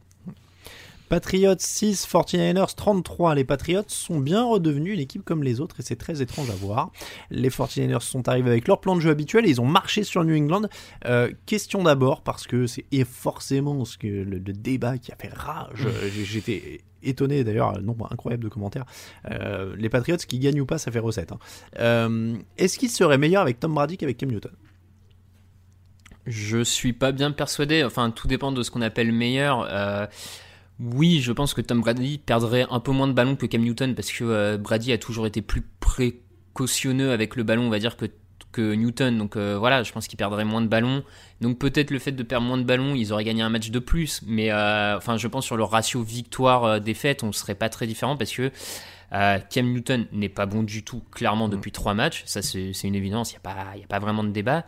Patriots 6, 49ers 33. Les Patriots sont bien redevenus une équipe comme les autres et c'est très étrange à voir. Les 49ers sont arrivés avec leur plan de jeu habituel et ils ont marché sur New England. Euh, question d'abord parce que c'est forcément ce que le, débat qui a fait rage. J'étais étonné d'ailleurs, nombre incroyable de commentaires. Euh, les Patriots qui gagnent ou pas, ça fait recette. Hein. Euh, est-ce qu'ils seraient meilleurs avec Tom Brady qu'avec Cam Newton? Je suis pas bien persuadé. Enfin, tout dépend de ce qu'on appelle meilleur. Oui, je pense que Tom Brady perdrait un peu moins de ballons que Cam Newton parce que euh, Brady a toujours été plus précautionneux avec le ballon, on va dire, que, que Newton. Donc euh, voilà, je pense qu'il perdrait moins de ballons. Donc peut-être le fait de perdre moins de ballons, ils auraient gagné un match de plus. Mais euh, enfin, je pense sur le ratio victoire-défaite, on ne serait pas très différent parce que Cam Newton n'est pas bon du tout, clairement, depuis trois matchs. Ça, c'est une évidence, il n'y a, pas, a pas vraiment de débat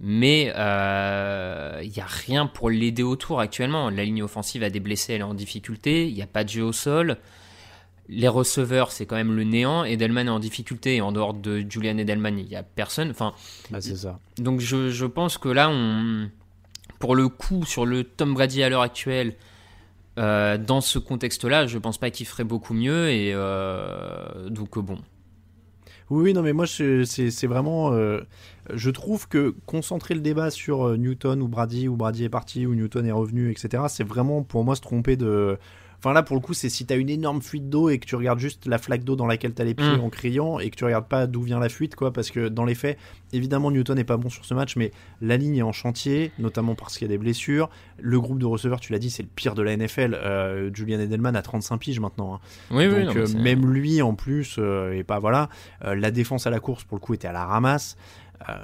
mais il euh, n'y a rien pour l'aider autour actuellement. La ligne offensive a des blessés, elle est en difficulté, il n'y a pas de jeu au sol. Les receveurs, c'est quand même le néant. Edelman est en difficulté et en dehors de Julian Edelman, il n'y a personne. Enfin, bah, c'est ça. Donc je, je, pense que là, on, pour le coup, sur le Tom Brady à l'heure actuelle, euh, dans ce contexte-là, je pense pas qu'il ferait beaucoup mieux. Et euh, donc bon, oui, non, mais moi, c'est vraiment. Euh, je trouve que concentrer le débat sur euh, Newton ou Brady, ou Brady est parti, ou Newton est revenu, etc., c'est vraiment pour moi se tromper de. Enfin là, pour le coup, c'est si t'as une énorme fuite d'eau et que tu regardes juste la flaque d'eau dans laquelle t'as les pieds mm. en criant et que tu regardes pas d'où vient la fuite, quoi, parce que dans les faits, évidemment, Newton n'est pas bon sur ce match, mais la ligne est en chantier, notamment parce qu'il y a des blessures. Le groupe de receveurs, tu l'as dit, c'est le pire de la NFL. Euh, Julian Edelman a 35 piges maintenant. Hein. Oui, Donc, oui, euh, même lui, en plus, euh, et pas voilà. la défense à la course, pour le coup, était à la ramasse.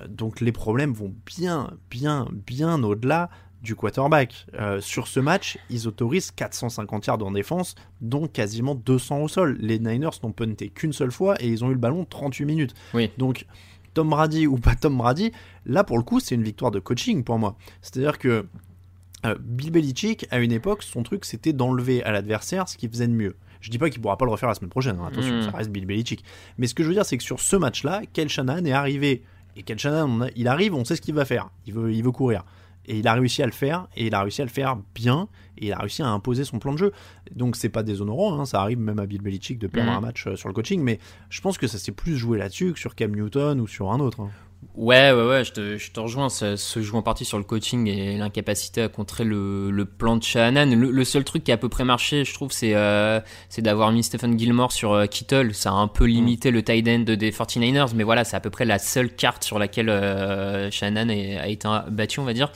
donc les problèmes vont bien, bien, bien au-delà du quarterback. Euh, sur ce match, ils autorisent 450 yards en défense, dont quasiment 200 au sol. Les Niners n'ont punté qu'une seule fois et ils ont eu le ballon 38 minutes. Oui. Donc, Tom Brady ou pas Tom Brady, là pour le coup, c'est une victoire de coaching pour moi. C'est-à-dire que euh, Bill Belichick, à une époque, son truc c'était d'enlever à l'adversaire ce qu'il faisait de mieux. Je dis pas qu'il pourra pas le refaire la semaine prochaine, hein, attention, hmm. ça reste Bill Belichick. Mais ce que je veux dire, c'est que sur ce match-là, Kel Shannon est arrivé. Et Kel Shannon, il arrive, on sait ce qu'il va faire. Il veut, il veut courir. Et il a réussi à le faire, et il a réussi à le faire bien, et il a réussi à imposer son plan de jeu. Donc c'est pas déshonorant, hein, ça arrive même à Bill Belichick de perdre mhm. un match euh, sur le coaching, mais je pense que ça s'est plus joué là-dessus que sur Cam Newton ou sur un autre. Hein. Ouais, ouais, ouais, je te, rejoins. Ça se joue en partie sur le coaching et l'incapacité à contrer le, plan de Shanahan. Le, seul truc qui a à peu près marché, je trouve, c'est euh, d'avoir mis Stephen Gilmore sur euh, Kittle. Ça a un peu limité le tight end des 49ers, mais voilà, c'est à peu près la seule carte sur laquelle euh, a été battu, on va dire.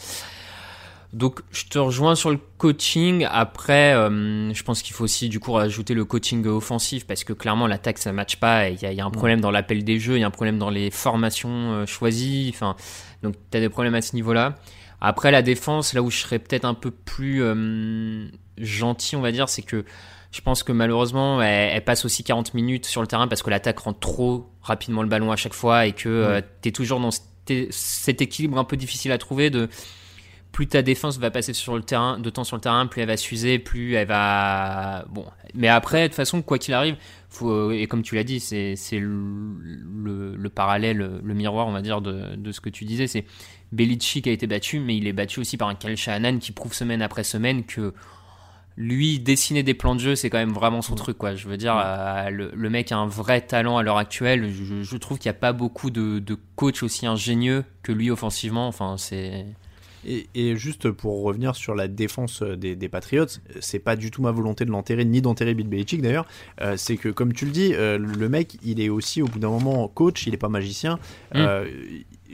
Donc je te rejoins sur le coaching. Après, euh, je pense qu'il faut aussi du coup rajouter le coaching offensif parce que clairement l'attaque ça match pas. Il y, a un problème dans l'appel des jeux, il y a un problème dans les formations euh, choisies. Enfin, donc tu as des problèmes à ce niveau-là. Après la défense, là où je serais peut-être un peu plus euh, gentil, on va dire, c'est que je pense que malheureusement elle, passe aussi 40 minutes sur le terrain parce que l'attaque rend trop rapidement le ballon à chaque fois et que tu es toujours dans cet équilibre un peu difficile à trouver de plus ta défense va passer sur le terrain, de temps sur le terrain, plus elle va s'user, plus elle va. Bon, mais après, de toute façon, quoi qu'il arrive, faut, et comme tu l'as dit, c'est le, le, parallèle, le miroir, on va dire, de, de ce que tu disais. C'est Belichick a été battu, mais il est battu aussi par un Kyle Shanahan qui prouve semaine après semaine que lui, dessiner des plans de jeu, c'est quand même vraiment son truc, quoi. Je veux dire, euh, le, mec a un vrai talent à l'heure actuelle. Je, trouve qu'il n'y a pas beaucoup de, de coachs aussi ingénieux que lui offensivement. Enfin, c'est. Et, juste pour revenir sur la défense des, des Patriots, c'est pas du tout ma volonté de l'enterrer, ni d'enterrer Bill Belichick d'ailleurs. Euh, c'est que, comme tu le dis, euh, le mec, il est aussi au bout d'un moment coach, il est pas magicien. Mm. Euh,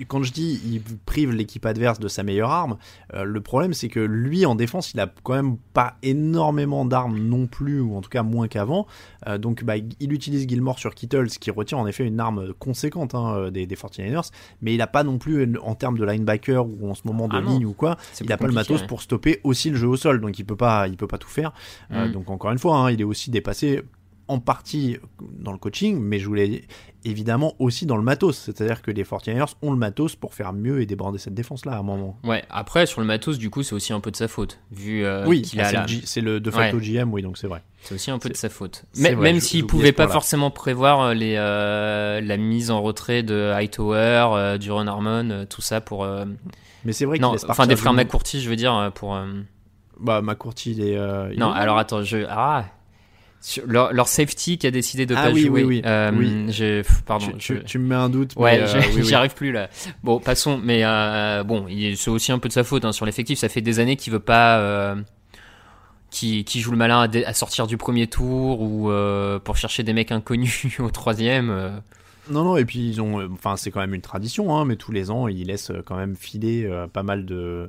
quand je dis il prive l'équipe adverse de sa meilleure arme, euh, le problème c'est que lui en défense il a quand même pas énormément d'armes non plus, ou en tout cas moins qu'avant. Euh, donc bah, il utilise Gilmore sur Kittle, ce qui retient en effet une arme conséquente hein, des, des 49ers, mais il a pas non plus en termes de linebacker ou en ce moment de ah ligne ou quoi, il a pas le matos pour stopper aussi le jeu au sol, donc il peut pas, il peut pas tout faire. Euh, mm. donc encore une fois, hein, il est aussi dépassé en partie dans le coaching, mais je voulais évidemment aussi dans le matos. C'est-à-dire que les 49ers ont le matos pour faire mieux et déborder cette défense-là à un moment. Ouais, après, sur le matos, du coup, c'est aussi un peu de sa faute. Vu euh, oui, qu'il bah, a c'est la- le, le de facto GM, oui, donc c'est vrai. C'est aussi un peu de sa faute. Mais, vrai, même s'il j'oubliais pouvait pas forcément prévoir les, euh, la mise en retrait de Hightower, euh, du Ron Harmon, euh, tout ça pour. euh, Mais c'est vrai qu'il enfin des frères. McCourty, je veux dire, euh, pour. euh, Bah, McCourty, il est. euh, il Non, est- alors attends, je. Ah leur, leur safety qui a décidé de Ah pas oui, jouer. oui, oui, Euh, oui. Pardon. tu, tu- je- tu me mets un doute. mais, Ouais, euh, oui, (laughs) j'y arrive plus là. Bon, passons. Mais euh, bon, c'est aussi un peu de sa faute hein, sur l'effectif. Ça fait des années qu'il veut pas, euh, qui, qui joue le malin à, dé- à sortir du premier tour ou euh, pour chercher des mecs inconnus (laughs) au troisième. Non, non, et puis ils ont. Enfin, c'est quand même une tradition, hein, mais tous les ans, ils laissent quand même filer euh, pas mal de.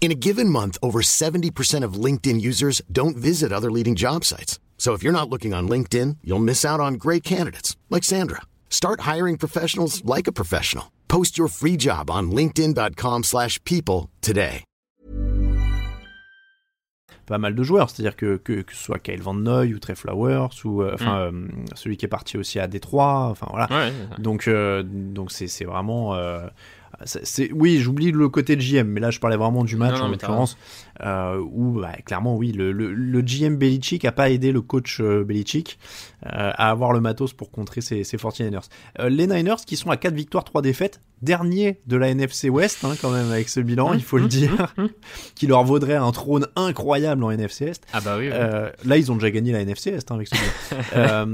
In a given month, over 70% of LinkedIn users don't visit other leading job sites. So if you're not looking on LinkedIn, you'll miss out on great candidates like Sandra. Start hiring professionals like a professional. Post your free job on linkedin.com/people slash people today. pas mal de joueurs, c'est-à-dire que, que, que ce soit Kyle Van Noy ou Trey Flowers ou euh, enfin Mm. euh, celui qui est parti aussi à Détroit, enfin voilà. Ouais, c'est ça. donc euh, donc c'est c'est vraiment euh, c'est- c'est oui j'oublie le côté de GM mais là je parlais vraiment du match Non, en l'occurrence euh, où bah, clairement oui le, le, le GM Belichick a pas aidé le coach euh, Belichick euh, à avoir le matos pour contrer ces, ces 49ers Euh, les Niners qui sont à 4 victoires 3 défaites dernier de la NFC West hein, quand même avec ce bilan il faut le dire (laughs) qui leur vaudrait un trône incroyable en NFC Est Ah bah oui. oui. là, ils ont déjà gagné la NFC Est hein, avec ce bilan.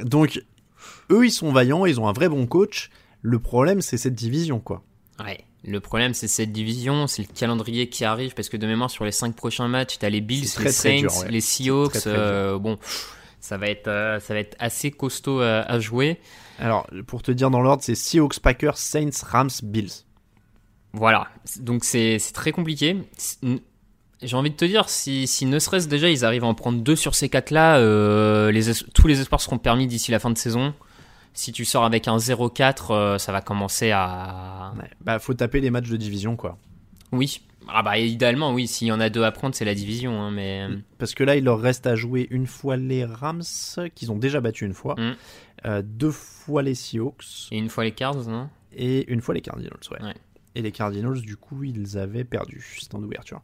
(laughs) Donc, eux, ils sont vaillants, ils ont un vrai bon coach. Le problème, c'est cette division, quoi. Ouais. Le problème, c'est cette division, c'est le calendrier qui arrive, parce que de mémoire, sur les 5 prochains matchs, t'as les Bills, très, les Saints, dur, ouais. les Seahawks. très, très euh, bon, ça va être, euh, ça va être assez costaud à jouer. Alors, pour te dire dans l'ordre, c'est Seahawks, Packers, Saints, Rams, Bills. Voilà. Donc c'est très compliqué. J'ai envie de te dire, si, si ne serait-ce déjà, ils arrivent à en prendre deux sur ces quatre-là, euh, les tous les espoirs seront permis d'ici la fin de saison. Si tu sors avec un 0-4, euh, ça va commencer à... Ouais. Bah, faut taper les matchs de division, quoi. Oui. Ah bah idéalement, oui. S'il y en a deux à prendre, c'est la division. hein, mais... Parce que là, il leur reste à jouer une fois les Rams, qu'ils ont déjà battu une fois, Mm. euh, deux fois les Seahawks, Et une fois les Cards, non? Et une fois les Cardinals, ouais. Ouais. Et les Cardinals, du coup, ils avaient perdu. C'était en ouverture.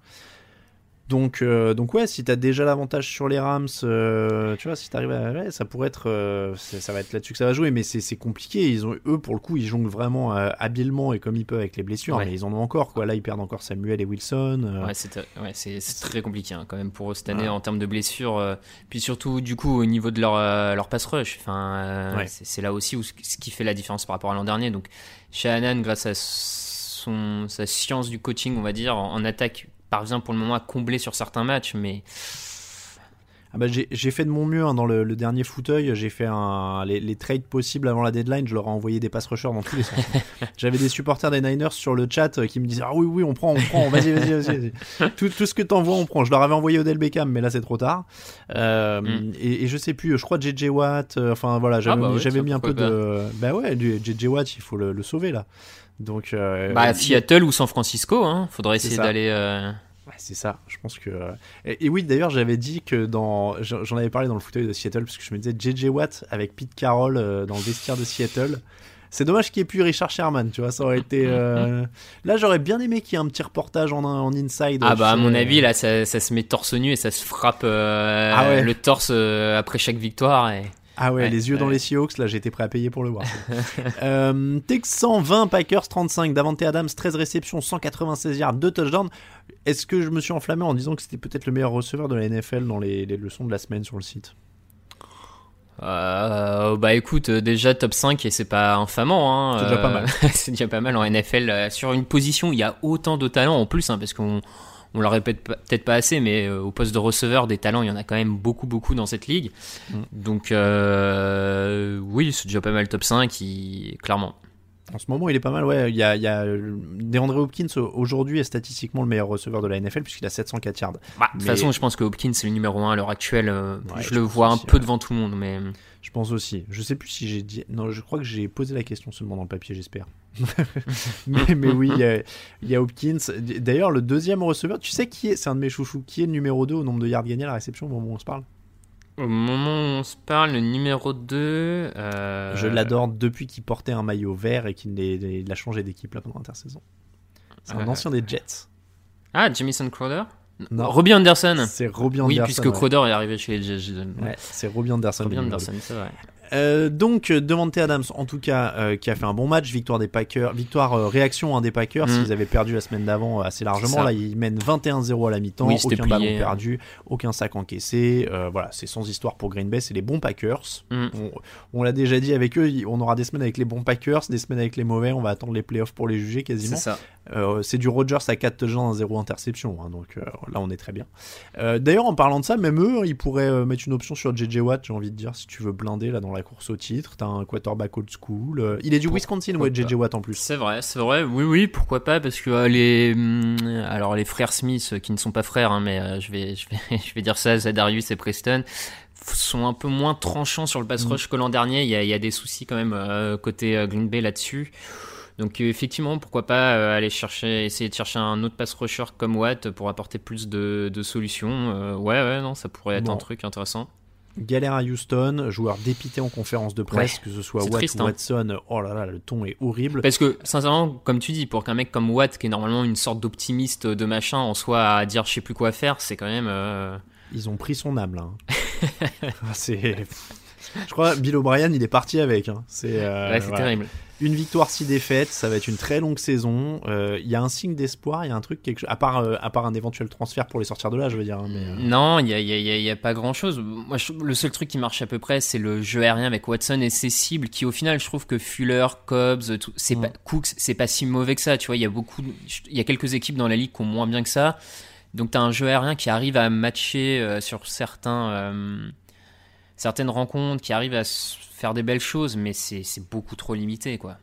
Donc, euh, donc ouais, si t'as déjà l'avantage sur les Rams, euh, tu vois, si t'arrives à, ouais, ça pourrait être, euh, ça va être là-dessus que ça va jouer, mais c'est compliqué. Ils ont, eux, pour le coup, ils jonglent vraiment habilement et comme ils peuvent avec les blessures, Ouais. mais ils en ont encore, quoi. Là, ils perdent encore Samuel et Wilson. Ouais, c'est ouais, très compliqué hein, quand même pour eux cette année en termes de blessures. puis surtout, du coup, au niveau de leur, leur pass rush, enfin, c'est c'est là aussi où ce ce qui fait la différence par rapport à l'an dernier. Donc, Shanahan, grâce à son, sa science du coaching, on va dire, en, en attaque, parvient pour le moment à combler sur certains matchs, mais Ah bah, j'ai fait de mon mieux hein, dans le, le dernier fauteuil. J'ai fait un, les, les trades possibles avant la deadline. Je leur ai envoyé des pass rushers dans tous les sens. (laughs) J'avais des supporters des Niners sur le chat euh, qui me disaient Ah oui, oui, on prend, on prend, vas-y, vas-y, vas-y. (laughs) Tout, tout ce que t'envoies, on prend. Je leur avais envoyé Odell Beckham, mais là c'est trop tard. Euh, Mm. et, et je sais plus, je crois JJ Watt. euh, Enfin voilà, j'avais bah mis, un peu de. Bah ouais, JJ Watt, il faut le, le sauver là. Donc. euh, bah, Seattle ou San Francisco, hein, faudrait essayer d'aller. Euh, Ouais, c'est ça, je pense que. Et, et oui, d'ailleurs, j'avais dit que dans. J'en avais parlé dans le fauteuil de Seattle, parce que je me disais JJ Watt avec Pete Carroll euh, dans le vestiaire de Seattle. C'est dommage qu'il n'y ait plus Richard Sherman, tu vois, ça aurait été. euh, Là, j'aurais bien aimé qu'il y ait un petit reportage en, en inside. Ah bah à mon euh, avis là ça, ça se met torse nu et ça se frappe euh, Ah ouais. le torse euh, après chaque victoire et Ah ouais, Ouais, les yeux dans les Seahawks, là j'étais prêt à payer pour le voir. (laughs) euh, Texans 20, Packers 35, Davante Adams 13 réceptions, 196 yards, 2 touchdowns. Est-ce que je me suis enflammé en disant que c'était peut-être le meilleur receveur de la NFL dans les, les leçons de la semaine sur le site? Euh, bah écoute, euh, déjà top 5 et c'est pas infamant. Hein, C'est déjà pas euh, mal. (laughs) c'est déjà pas mal en NFL sur une position où il y a autant de talents en plus, hein, parce qu'on on le répète peut-être pas assez, mais euh, au poste de receveur, des talents, il y en a quand même beaucoup, beaucoup dans cette ligue. Mm. Donc euh, oui, c'est déjà pas mal top 5, qui, clairement. En ce moment, il est pas mal, ouais. Il y a, il y a DeAndre Hopkins aujourd'hui est statistiquement le meilleur receveur de la NFL puisqu'il a 704 yards. Bah, de toute façon, je pense que Hopkins c'est le numéro 1 à l'heure actuelle. euh, Ouais, je, je le vois un peu ouais. devant tout le monde, mais Je pense aussi. Je sais plus si j'ai dit. Non, je crois que j'ai posé la question seulement dans le papier, j'espère. Mais, mais oui, il y, a, il y a Hopkins. D'ailleurs, le deuxième receveur, tu sais qui est C'est un de mes chouchous. Qui est le numéro 2 au nombre de yards gagnés à la réception au moment où on se parle? Au moment où on se parle, le numéro 2. euh, Je l'adore depuis qu'il portait un maillot vert et qu'il a changé d'équipe là pendant l'intersaison. C'est un Euh, ancien des Jets. Ah, Jamison Crowder? Non. Robbie Anderson C'est Robbie Oui, Anderson. puisque ouais. Crowder est arrivé chez les Jets. Ouais, c'est Robbie Anderson. Robbie Anderson, c'est vrai. Euh, donc euh, Devante Adams en tout cas euh, qui a fait un bon match victoire des Packers victoire euh, réaction hein, des Packers Mm. ils avaient perdu la semaine d'avant euh, assez largement là ils mènent 21-0 à la mi-temps Oui, aucun ballon hein. perdu aucun sac encaissé voilà c'est sans histoire pour Green Bay c'est les bons Packers Mm. on, on l'a déjà dit avec eux on aura des semaines avec les bons Packers des semaines avec les mauvais on va attendre les playoffs pour les juger C'est quasiment ça. c'est du Rodgers à 4 touchdowns, 0 interception. hein, donc là, on est très bien. D'ailleurs, en parlant de ça, même eux, ils pourraient mettre une option sur JJ Watt, j'ai envie de dire, si tu veux blinder là dans la course au titre. T'as un quarterback old school. euh, il est du Wisconsin, ouais, JJ Watt en plus. C'est vrai, c'est vrai. Oui, oui, pourquoi pas Parce que euh, les, hum, alors les frères Smith, euh, qui ne sont pas frères, hein, mais euh, je vais, je vais, (laughs) je vais dire ça, Zadarius et Preston, sont un peu moins tranchants sur le pass Mm. rush que l'an dernier. Il y, a, il y a des soucis quand même euh, côté Green Bay là-dessus. Donc effectivement, pourquoi pas aller chercher, essayer de chercher un autre pass rusher comme Watt pour apporter plus de, de solutions. Euh, ouais, ouais, non, ça pourrait être Bon. un truc intéressant. Galère à Houston, joueur dépité en conférence de presse, Ouais. que ce soit Watt triste, ou hein. Watson. Oh là là, le ton est horrible. Parce que, sincèrement, comme tu dis, pour qu'un mec comme Watt, qui est normalement une sorte d'optimiste de machin, en soit à dire je sais plus quoi faire, c'est quand même. euh, Ils ont pris son âme là. hein. (laughs) C'est. Je crois Bill O'Brien, il est parti avec. hein. C'est euh, voilà. terrible. Une victoire, six défaites, ça va être une très longue saison. Euh, Il y a un signe d'espoir, il y a un truc, quelque chose, à part, euh, à part un éventuel transfert pour les sortir de là, je veux dire. hein, mais, Non, il y a, y a- il y a- il y a pas grand chose. Moi, je- le seul truc qui marche à peu près, c'est le jeu aérien avec Watson et ses cibles, qui au final, je trouve que Fuller, Cobbs, tout- c'est Mm. pas, Cooks, c'est pas si mauvais que ça. Tu vois, il y a beaucoup, il y a quelques équipes dans la ligue qui ont moins bien que ça. Donc, tu as un jeu aérien qui arrive à matcher sur certains, certaines rencontres, qui arrive à faire des belles choses, mais c'est beaucoup trop limité, quoi.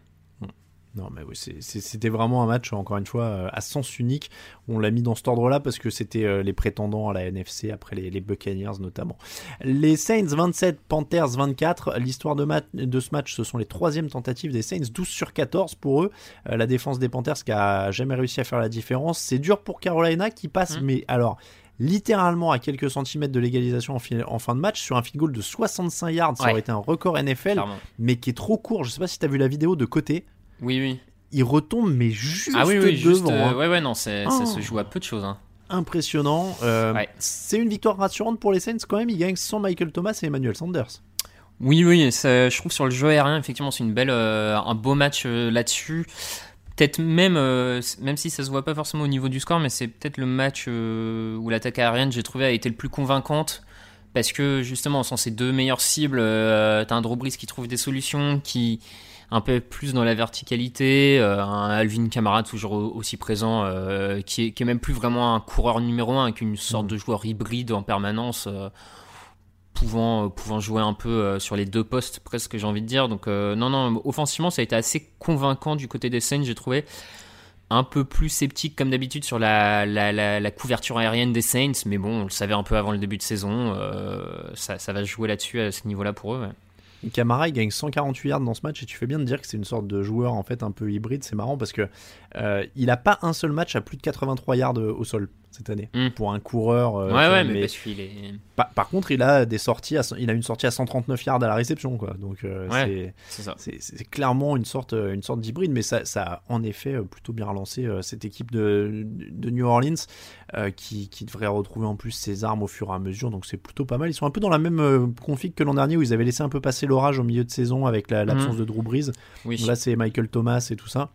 Non, mais oui, c'était vraiment un match, encore une fois, euh, à sens unique. On l'a mis dans cet ordre-là parce que c'était euh, les prétendants à la NFC, après les, les Buccaneers notamment. Les Saints 27, Panthers 24. L'histoire de ce match, ce sont les troisièmes tentatives des Saints, 12 sur 14 pour eux. Euh, la défense des Panthers qui a jamais réussi à faire la différence. C'est dur pour Carolina qui passe, Mm. mais alors littéralement à quelques centimètres de l'égalisation en, fi- en fin de match sur un field goal de 65 yards. Ça Ouais. aurait été un record NFL, Clairement. mais qui est trop court. Je sais pas si tu as vu la vidéo de côté Oui, oui. il retombe mais juste Ah oui, oui, juste. devant. euh, hein. ouais, ouais, non, c'est- ça Oh. se joue à peu de choses. Hein. Impressionnant. Euh, Ouais. C'est une victoire rassurante pour les Saints quand même. Ils gagnent sans Michael Thomas et Emmanuel Sanders. Oui, oui, ça- je trouve sur le jeu aérien, effectivement, c'est une belle, euh, un beau match euh, là-dessus. Peut-être même, euh, même si ça se voit pas forcément au niveau du score, mais c'est peut-être le match euh, où l'attaque aérienne, j'ai trouvé, a été le plus convaincante. Parce que justement, sans ces deux meilleures cibles, euh, t'as un Drew Brees qui trouve des solutions, qui un peu plus dans la verticalité, euh, un Alvin Kamara toujours au- aussi présent, qui, est, qui est même plus vraiment un coureur numéro un, qu'une sorte de joueur hybride en permanence. Euh, pouvant, jouer un peu euh, sur les deux postes presque j'ai envie de dire donc euh, non non offensivement ça a été assez convaincant du côté des Saints j'ai trouvé un peu plus sceptique comme d'habitude sur la, couverture aérienne des Saints mais bon on le savait un peu avant le début de saison ça, ça va jouer là-dessus à ce niveau là pour eux. Camara il gagne 148 yards dans ce match et tu fais bien de dire que c'est une sorte de joueur en fait un peu hybride. C'est marrant parce que il a pas un seul match à plus de 83 yards au sol. Cette année Mm. pour un coureur. euh, Ouais, ouais, mais parce qu'il est. Par, par contre, il a des sorties, à, il a une sortie à 139 yards à la réception, quoi. Donc euh, Ouais, c'est- clairement une sorte, euh, une sorte d'hybride, mais ça, ça a en effet plutôt bien relancé euh, cette équipe de, de New Orleans qui, qui devrait retrouver en plus ses armes au fur et à mesure. Donc c'est plutôt pas mal. Ils sont un peu dans la même config que l'an dernier où ils avaient laissé un peu passer l'orage au milieu de saison avec la- l'absence Mhm. de Drew Brees. Oui. Donc là, c'est Michael Thomas et tout ça.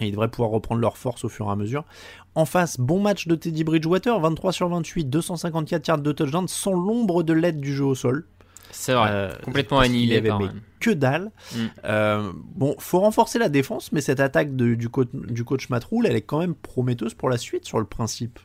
Et ils devraient pouvoir reprendre leur force au fur et à mesure. En face, bon match de Teddy Bridgewater, 23 sur 28, 254 yards de touchdown, sans l'ombre de l'aide du jeu au sol. C'est vrai. Euh, complètement annihilé avait mais que dalle. Mm. Euh, bon, faut renforcer la défense, mais cette attaque de- du, coach, du coach Matt Rule, elle est quand même prometteuse pour la suite sur le principe.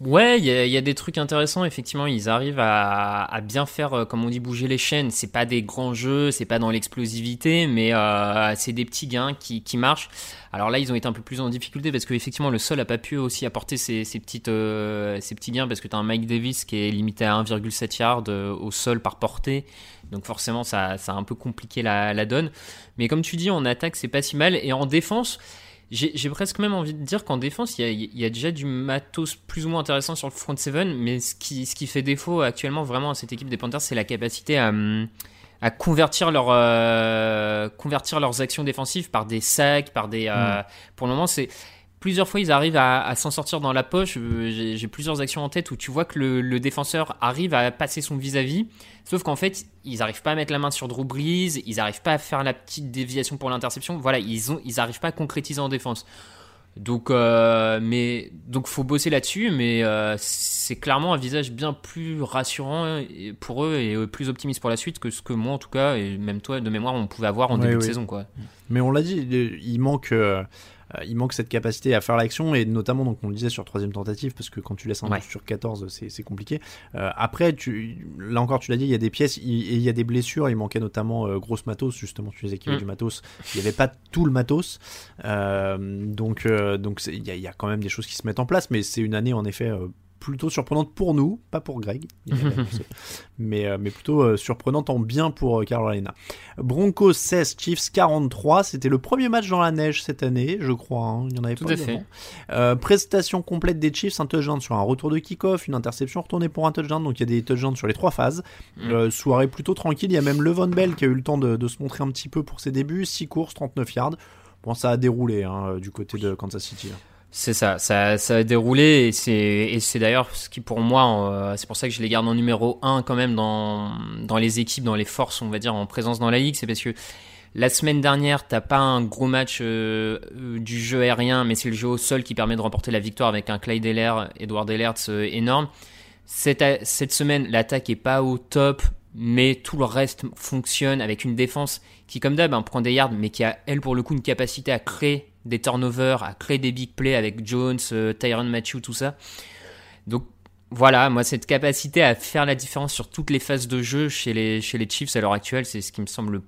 Ouais, il y, y a des trucs intéressants. Effectivement, ils arrivent à, à bien faire, euh, comme on dit, bouger les chaînes. C'est pas des grands jeux, c'est pas dans l'explosivité, mais euh, c'est des petits gains qui, qui marchent. Alors là, ils ont été un peu plus en difficulté parce que effectivement, le sol a pas pu aussi apporter ces petites, euh, ces petits gains parce que tu as un Mike Davis qui est limité à 1,7 yard euh, au sol par portée. Donc forcément, ça, ça a un peu compliqué la, la donne. Mais comme tu dis, en attaque, c'est pas si mal. Et en défense, j'ai presque même envie de dire qu'en défense, il y, a, il y a déjà du matos plus ou moins intéressant sur le front seven, mais ce qui, ce qui fait défaut actuellement vraiment à cette équipe des Panthers, c'est la capacité à, à convertir, leur, euh, convertir leurs actions défensives par des sacs, par des... euh, Pour le moment, c'est... Plusieurs fois, ils arrivent à, à s'en sortir dans la poche. Euh, J'ai plusieurs actions en tête où tu vois que le, le défenseur arrive à passer son vis-à-vis, sauf qu'en fait, ils n'arrivent pas à mettre la main sur Drew Brees, ils n'arrivent pas à faire la petite déviation pour l'interception. Voilà, ils n'arrivent pas à concrétiser en défense. Donc, euh, mais donc faut bosser là-dessus, mais euh, c'est clairement un visage bien plus rassurant pour eux et euh, plus optimiste pour la suite que ce que moi en tout cas et même toi de mémoire on pouvait avoir en Ouais, début de saison quoi. Mais on l'a dit, il- manque, euh, il manque cette capacité à faire l'action et notamment, donc on le disait sur troisième tentative, parce que quand tu laisses un Ouais. sur 14, c'est compliqué. Euh, après, tu, là encore, tu l'as dit, il y a des pièces il- et il y a des blessures. Il manquait notamment euh, grosse matos, justement. Tu disais qu'il y avait Mm. du matos. Il n'y avait pas tout le matos. Euh, donc, euh, donc c'est- il y, a- il y a quand même des choses qui se mettent en place, mais c'est une année en effet. Plutôt surprenante pour nous, pas pour Greg, (laughs) mais, euh, mais plutôt euh, surprenante en bien pour euh, Carolina. Broncos 16, Chiefs 43. C'était le premier match dans la neige cette année, je crois. hein. Il y en avait Tout pas fait. Euh, prestation complète des Chiefs, un touchdown sur un retour de kick-off, une interception retournée pour un touchdown. Donc il y a des touchdowns sur les trois phases. Mm. Euh, soirée plutôt tranquille. Il y a même Levon Bell qui a eu le temps de, de se montrer un petit peu pour ses débuts. 6 courses, 39 yards. Bon, ça a déroulé hein, du côté de Kansas City. hein. C'est ça, ça, ça a déroulé et c'est, d'ailleurs ce qui pour moi, euh, c'est pour ça que je les garde en numéro 1 quand même dans, dans les équipes, dans les forces, on va dire, en présence dans la ligue. C'est parce que la semaine dernière, t'as pas un gros match euh, euh, du jeu aérien, mais c'est le jeu au sol qui permet de remporter la victoire avec un Clyde Eller, Edward Ellertz euh, énorme. Cette, cette semaine, l'attaque est pas au top, mais tout le reste fonctionne avec une défense qui, comme d'hab, hein, prend des yards, mais qui a, elle, pour le coup, une capacité à créer des turnovers, à créer des big plays avec Jones, euh, Tyron Matthew, tout ça. Donc, voilà, moi, cette capacité à faire la différence sur toutes les phases de jeu chez les, chez les Chiefs à l'heure actuelle, c'est ce qui me semble le,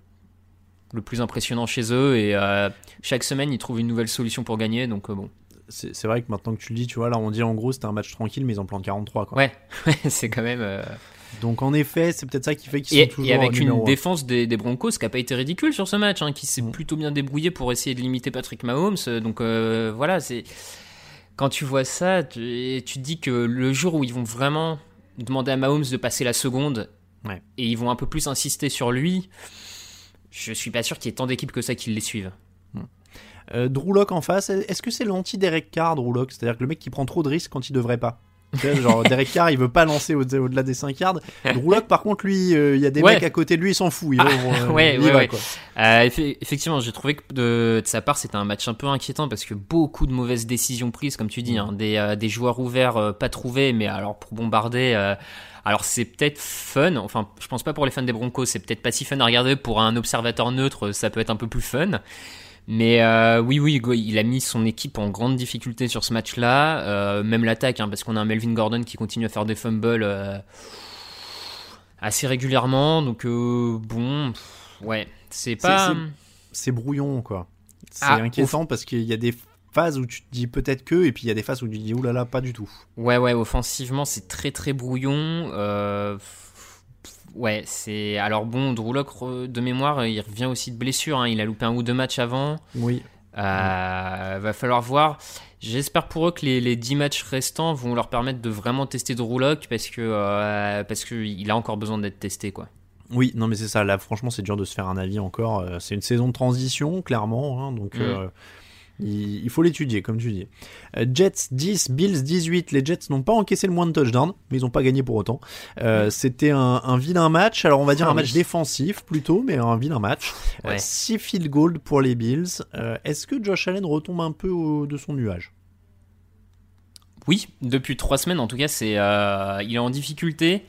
le plus impressionnant chez eux. Et euh, chaque semaine, ils trouvent une nouvelle solution pour gagner. Donc, euh, bon. C'est c'est vrai que maintenant que tu le dis, tu vois, là on dit en gros c'était un match tranquille, mais ils en plantent 43. Quoi. (laughs) Ouais, c'est quand même. euh, Donc en effet, c'est peut-être ça qui fait qu'ils Et, sont toujours et avec une un. défense des, des Broncos qui n'a pas été ridicule sur ce match, hein, qui s'est Mm. plutôt bien débrouillé pour essayer de limiter Patrick Mahomes. Donc euh, voilà, c'est quand tu vois ça, tu, tu te dis que le jour où ils vont vraiment demander à Mahomes de passer la seconde Ouais. et ils vont un peu plus insister sur lui, je suis pas sûr qu'il y ait tant d'équipes que ça qui les suivent. Euh, Drew Lock en face, est-ce que c'est l'anti-Derek Carr, Drew C'est-à-dire que le mec qui prend trop de risques quand il devrait pas? Genre Derek Carr il veut pas lancer au- au-delà des 5 yards. Drew Lock par contre lui euh, il y a des Ouais. mecs à côté de lui il s'en fout. Il va, Ah, euh, (laughs) ouais, il ouais, va, ouais. quoi. Euh, effe- effectivement, j'ai trouvé que de, de sa part, c'était un match un peu inquiétant parce que beaucoup de mauvaises décisions prises, comme tu dis, hein, des, euh, des joueurs ouverts euh, pas trouvés, mais alors pour bombarder. euh, alors c'est peut-être fun, enfin je pense pas pour les fans des Broncos, c'est peut-être pas si fun à regarder, pour un observateur neutre ça peut être un peu plus fun. Mais euh, oui, oui, il a mis son équipe en grande difficulté sur ce match-là, euh, même l'attaque, hein, parce qu'on a un Melvin Gordon qui continue à faire des fumbles euh, assez régulièrement, donc bon, ouais, c'est pas... c'est- C'est brouillon quoi. C'est Ah, inquiétant parce qu'il y a des phases où tu te dis peut-être que et puis il y a des phases où tu te dis oulala pas du tout. Ouais, ouais, offensivement, c'est très très brouillon. Ouais, c'est. Alors bon, Drew Lock, re- de mémoire, il revient aussi de blessure. hein. Il a loupé un ou deux matchs avant. Oui. Euh, Va falloir voir. J'espère pour eux que les, les 10 matchs restants vont leur permettre de vraiment tester Drew Lock parce que euh, parce qu'il a encore besoin d'être testé quoi. Oui, non mais c'est ça. Là, franchement, c'est dur de se faire un avis encore. Euh, C'est une saison de transition, clairement. hein, donc, Mm. euh, il, il faut l'étudier, comme tu dis. Euh, Jets 10, Bills 18. Les Jets n'ont pas encaissé le moins de touchdowns, mais ils n'ont pas gagné pour autant. Euh, C'était un, un vilain match. Alors, on va dire un match défensif plutôt, mais un vilain match. Ouais. 6 field goals pour les Bills. Euh, Est-ce que Josh Allen retombe un peu au- de son nuage? Oui, depuis trois semaines en tout cas, c'est euh, il est en difficulté.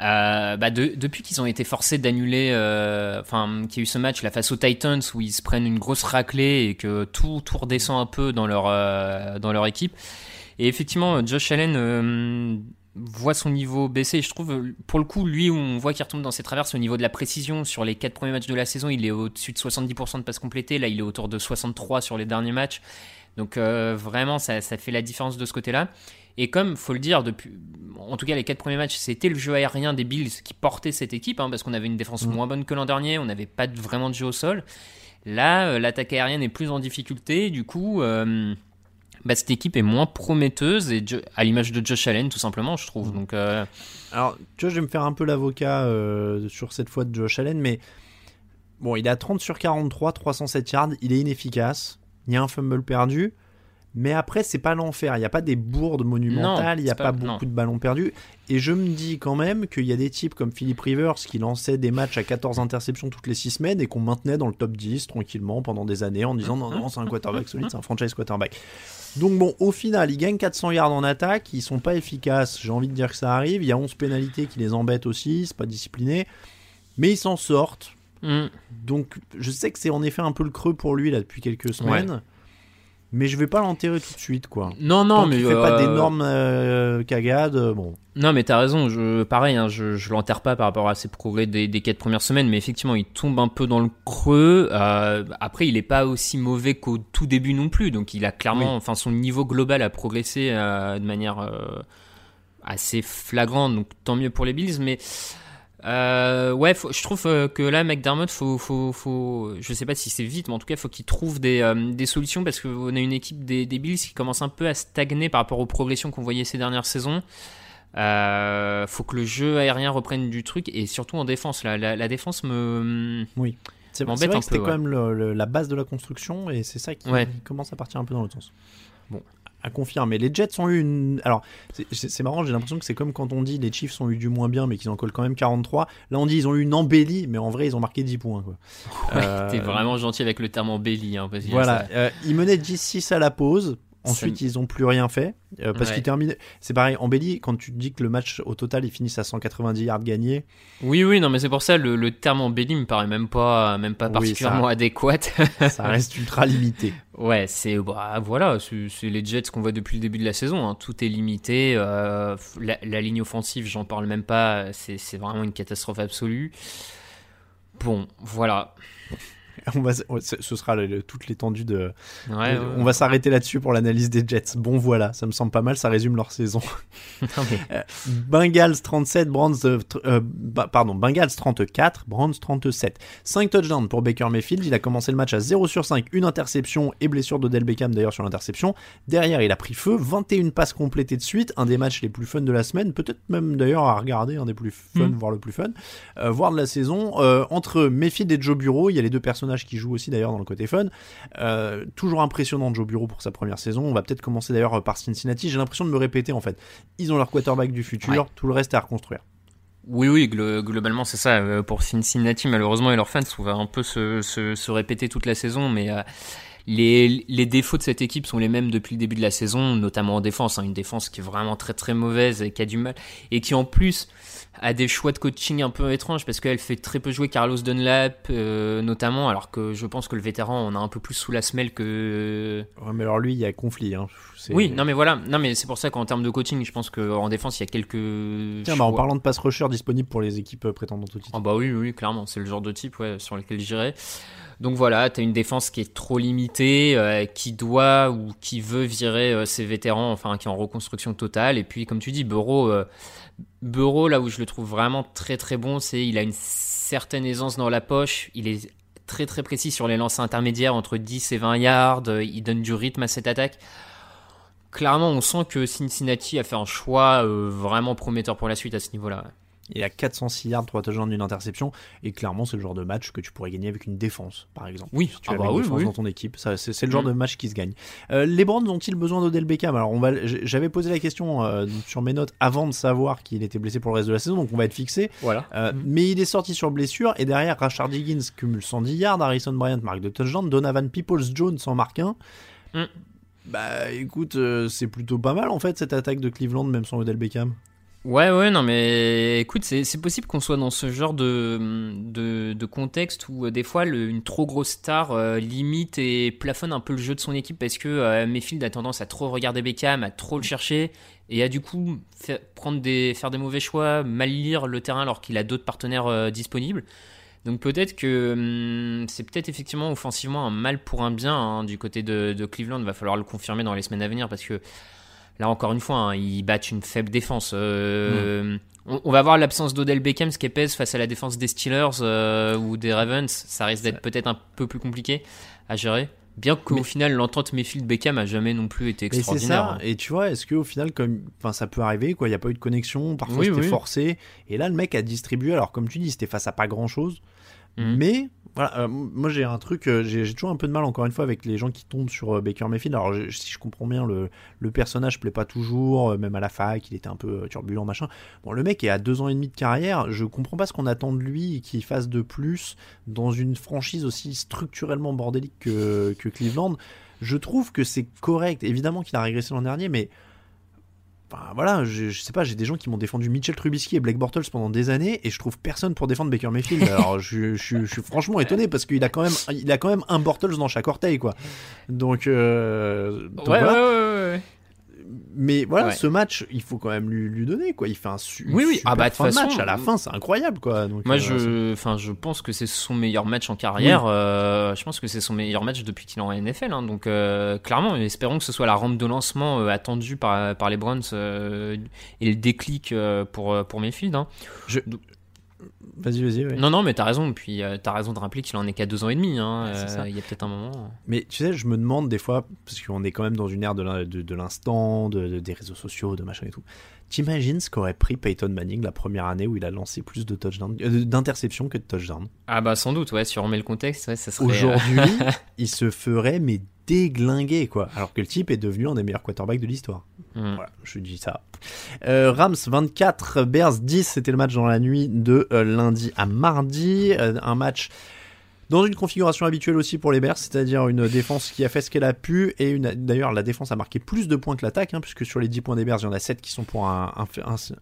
Euh, bah, de- depuis qu'ils ont été forcés d'annuler, euh, enfin qu'il y a eu ce match là face aux Titans où ils se prennent une grosse raclée et que tout tout redescend un peu dans leur euh, dans leur équipe. Et effectivement, Josh Allen voit son niveau baisser. Je trouve, pour le coup, lui, on voit qu'il retombe dans ses traverses au niveau de la précision. Sur les quatre premiers matchs de la saison, il est au-dessus de 70% de passes complétées. Là, il est autour de 63 sur les derniers matchs. Donc vraiment, ça fait la différence de ce côté-là. Et comme, faut le dire, depuis, en tout cas les quatre premiers matchs, c'était le jeu aérien des Bills qui portait cette équipe, hein, parce qu'on avait une défense moins bonne que l'an dernier, on n'avait pas vraiment de jeu au sol. Là, euh, l'attaque aérienne est plus en difficulté, du coup, euh, bah, cette équipe est moins prometteuse, et Jo- à l'image de Josh Allen, tout simplement, je trouve. Donc, euh, Alors, tu vois, je vais me faire un peu l'avocat sur cette fois de Josh Allen, mais bon, il est à 30 sur 43, 307 yards, il est inefficace, il y a un fumble perdu, mais après, c'est pas l'enfer, il n'y a pas des bourdes monumentales, il n'y a pas, pas- beaucoup non. de ballons perdus, et je me dis quand même qu'il y a des types comme Philip Rivers qui lançaient des matchs à 14 interceptions toutes les 6 semaines et qu'on maintenait dans le top 10 tranquillement pendant des années en disant non, non, c'est un quarterback solide, c'est un franchise quarterback. Donc bon, au final, ils gagnent 400 yards en attaque, ils sont pas efficaces, j'ai envie de dire que ça arrive, il y a 11 pénalités qui les embêtent aussi, c'est pas discipliné, mais ils s'en sortent. hmm. Donc je sais que c'est en effet un peu le creux pour lui là depuis quelques semaines, mais je vais pas l'enterrer tout de suite quoi. non, non, Tant mais qu'il fait pas euh, d'énormes euh, cagades, euh, bon. Non, mais t'as raison. Je, pareil, hein, je, je l'enterre pas par rapport à ses progrès des, des quatre premières semaines, mais effectivement, il tombe un peu dans le creux. Euh, après, il est pas aussi mauvais qu'au tout début non plus. Donc, il a clairement, Oui. enfin, son niveau global a progressé euh, de manière euh, assez flagrante. Donc, tant mieux pour les Bills. Mais euh, ouais, faut- je trouve euh, que là, McDermott, faut, faut, faut, je sais pas si c'est vite, mais en tout cas, faut qu'il trouve des, euh, des solutions parce qu'on a une équipe des, des Bills qui commence un peu à stagner par rapport aux progressions qu'on voyait ces dernières saisons. Euh, faut que le jeu aérien reprenne du truc et surtout en défense. La, la, la défense me. Oui. C'est vrai que c'était quand même le- le- la base de la construction et c'est ça qui Ouais. commence à partir un peu dans l'autre sens. Bon. À confirmer. Les Jets ont eu une. Alors, c'est- marrant, j'ai l'impression que c'est comme quand on dit les Chiefs ont eu du moins bien mais qu'ils en collent quand même 43. Là, on dit ils ont eu une embellie, mais en vrai, ils ont marqué 10 points. Quoi. (laughs) Ouais, Euh, T'es vraiment gentil avec le terme embelli. Hein, parce que Voilà, ça- euh, ils menaient 10-6 à la pause. Ensuite, ils ont plus rien fait euh, parce Ouais. qu'ils terminent. C'est pareil, embelli, quand tu dis que le match au total ils finissent à 190 yards gagnés, Oui, oui, non, mais c'est pour ça le, le terme embelli me paraît même pas, même pas Oui, particulièrement ça- adéquat. (laughs) ça reste ultra limité. Ouais, c'est bah, voilà, c'est les Jets qu'on voit depuis le début de la saison. hein. Tout est limité. euh, la, la ligne offensive, j'en parle même pas. C'est vraiment une catastrophe absolue. Bon, voilà. (laughs) On va, ce sera le- le- toute l'étendue de. Ouais, de- ouais. on va s'arrêter là-dessus pour l'analyse des Jets. Bon, voilà, ça me semble pas mal, ça résume leur saison. (laughs) Mais- Euh, Bengals 37, Browns. euh, euh, bah, pardon, Bengals 34, Browns 37. 5 touchdowns pour Baker Mayfield. Il a commencé le match à 0 sur 5, une interception et blessure d'Odell Beckham d'ailleurs sur l'interception. Derrière, il a pris feu, 21 passes complétées de suite, un des matchs les plus fun de la semaine, peut-être même d'ailleurs à regarder, un des plus fun, Mm. voire le plus fun, euh, voire de la saison. Euh, entre Mayfield et Joe Bureau, il y a les deux personnages qui jouent aussi d'ailleurs dans le côté fun. Euh, toujours impressionnant Joe Bureau pour sa première saison. On va peut-être commencer d'ailleurs par Cincinnati. J'ai l'impression de me répéter en fait. Ils ont leur quarterback du futur, Ouais. tout le reste est à reconstruire. Oui, oui, glo- globalement c'est ça. Euh, Pour Cincinnati, malheureusement, et leurs fans, on va un peu se, se, se répéter toute la saison, mais euh, les, les défauts de cette équipe sont les mêmes depuis le début de la saison, notamment en défense. hein, une défense qui est vraiment très très mauvaise et qui a du mal, et qui en plus a des choix de coaching un peu étranges parce qu'elle fait très peu jouer Carlos Dunlap, euh, notamment, alors que je pense que le vétéran on a un peu plus sous la semelle que. Ouais, mais alors lui, il y a conflit. Hein. Oui, non mais voilà, non mais c'est pour ça qu'en termes de coaching, je pense qu'en défense il y a quelques. Tiens, bah, en parlant de pass rusher disponible pour les équipes euh, prétendantes au titre. Ah bah oui, oui, clairement, c'est le genre de type ouais, sur lequel j'irais. Donc voilà, t'as une défense qui est trop limitée, euh, qui doit ou qui veut virer euh, ses vétérans, enfin qui est en reconstruction totale. Et puis comme tu dis, Bureau, euh, Bureau là où je le trouve vraiment très très bon, c'est il a une certaine aisance dans la poche, il est très très précis sur les lancers intermédiaires entre 10 et 20 yards, il donne du rythme à cette attaque. clairement, on sent que Cincinnati a fait un choix euh, vraiment prometteur pour la suite à ce niveau-là. Il a 406 yards, 3 touchdowns, d'une interception. Et clairement, c'est le genre de match que tu pourrais gagner avec une défense, par exemple. Oui, si tu ah as bah une oui, défense oui. dans ton équipe. Ça, C'est c'est le genre Mm. de match qui se gagne. Euh, les Browns ont-ils besoin d'Odell Beckham? Alors, on va. j- J'avais posé la question euh, sur mes notes avant de savoir qu'il était blessé pour le reste de la saison, donc on va être fixé. Voilà. Euh, Mais il est sorti sur blessure et derrière Rashard Higgins cumule 110 yards, Harrison Bryant marque de touchdown, Donovan Peoples-Jones en marque un. Mm. Bah écoute, c'est plutôt pas mal en fait cette attaque de Cleveland même sans Odell Beckham. Ouais, ouais, non, mais écoute, c'est possible qu'on soit dans ce genre de, de, contexte où euh, des fois une trop grosse star euh, limite et plafonne un peu le jeu de son équipe parce que euh, Mayfield a tendance à trop regarder Beckham, à trop le chercher et à du coup faire, prendre des, faire des mauvais choix, mal lire le terrain alors qu'il a d'autres partenaires euh, disponibles. Donc peut-être que hum, c'est peut-être effectivement offensivement un mal pour un bien hein, du côté de, de Cleveland. Va falloir le confirmer dans les semaines à venir parce que là encore une fois, hein, ils battent une faible défense. Euh, on, on va voir l'absence d'Odell Beckham, ce qui pèse face à la défense des Steelers euh, ou des Ravens. Ça risque d'être peut-être un peu plus compliqué à gérer. Bien qu'au final, l'entente Mayfield-Beckham a jamais non plus été extraordinaire. ça. Et tu vois, est-ce qu'au final, comme, enfin, ça peut arriver, quoi. Il n'y a pas eu de connexion. Parfois, Oui, c'était oui. forcé. Et là, le mec a distribué. Alors, comme tu dis, c'était face à pas grand chose. Mhm. Mais voilà, euh, moi j'ai un truc, euh, j'ai toujours un peu de mal encore une fois avec les gens qui tombent sur euh, Baker Mayfield. Alors si je comprends bien, le, le personnage plaît pas toujours, même à la fac, il était un peu turbulent machin. Bon, le mec est à deux ans et demi de carrière, je comprends pas ce qu'on attend de lui et qu'il fasse de plus dans une franchise aussi structurellement bordélique que, que Cleveland. Je trouve que c'est correct. Évidemment qu'il a régressé l'an dernier, mais Enfin, voilà, je, je sais pas, j'ai des gens qui m'ont défendu Mitchell Trubisky et Blake Bortles pendant des années et je trouve personne pour défendre Baker Mayfield. (laughs) Alors je, je- je suis franchement étonné parce qu'il a quand même, il a quand même un Bortles dans chaque orteil quoi. Donc, euh, donc ouais, voilà. ouais, ouais, ouais. Mais voilà, Ouais. ce match, il faut quand même lui, lui donner quoi. Il fait un su Oui, oui. super Ah bah, de fin de façon, match à la fin, c'est incroyable quoi. Donc, Moi, euh, je, enfin, je pense que c'est son meilleur match en carrière. Euh, je pense que c'est son meilleur match depuis qu'il est en NFL. hein. Donc, euh, clairement, espérons que ce soit la rampe de lancement euh, attendue par, par les Browns euh, et le déclic euh, pour, pour Mayfield. hein. Je- Vas-y, vas-y. ouais. Non, non, mais t'as raison. Puis, euh, t'as raison de rappeler qu'il en est qu'à deux ans et demi. hein. Ouais, c'est ça. Euh, Il y a peut-être un moment. Mais tu sais, je me demande des fois, parce qu'on est quand même dans une ère de l'in- de de l'instant, de, de- des réseaux sociaux, de machin et tout. T'imagines ce qu'aurait pris Peyton Manning la première année où il a lancé plus de touchdowns, euh, d'interceptions que de touchdowns? Ah bah sans doute, ouais. Si on remet le contexte, ouais, ça serait. euh, Aujourd'hui, (laughs) il se ferait mais déglinguer quoi. Alors que le type est devenu un des meilleurs quarterbacks de l'histoire. Hmm. Voilà, je dis ça. Euh, Rams 24, Bears 10, c'était le match dans la nuit de euh, lundi à mardi. Euh, un match dans une configuration habituelle aussi pour les Bears, c'est-à-dire une défense qui a fait ce qu'elle a pu. Et d'ailleurs, la défense a marqué plus de points que l'attaque, hein, puisque sur les 10 points des Bears, il y en a 7 qui sont pour un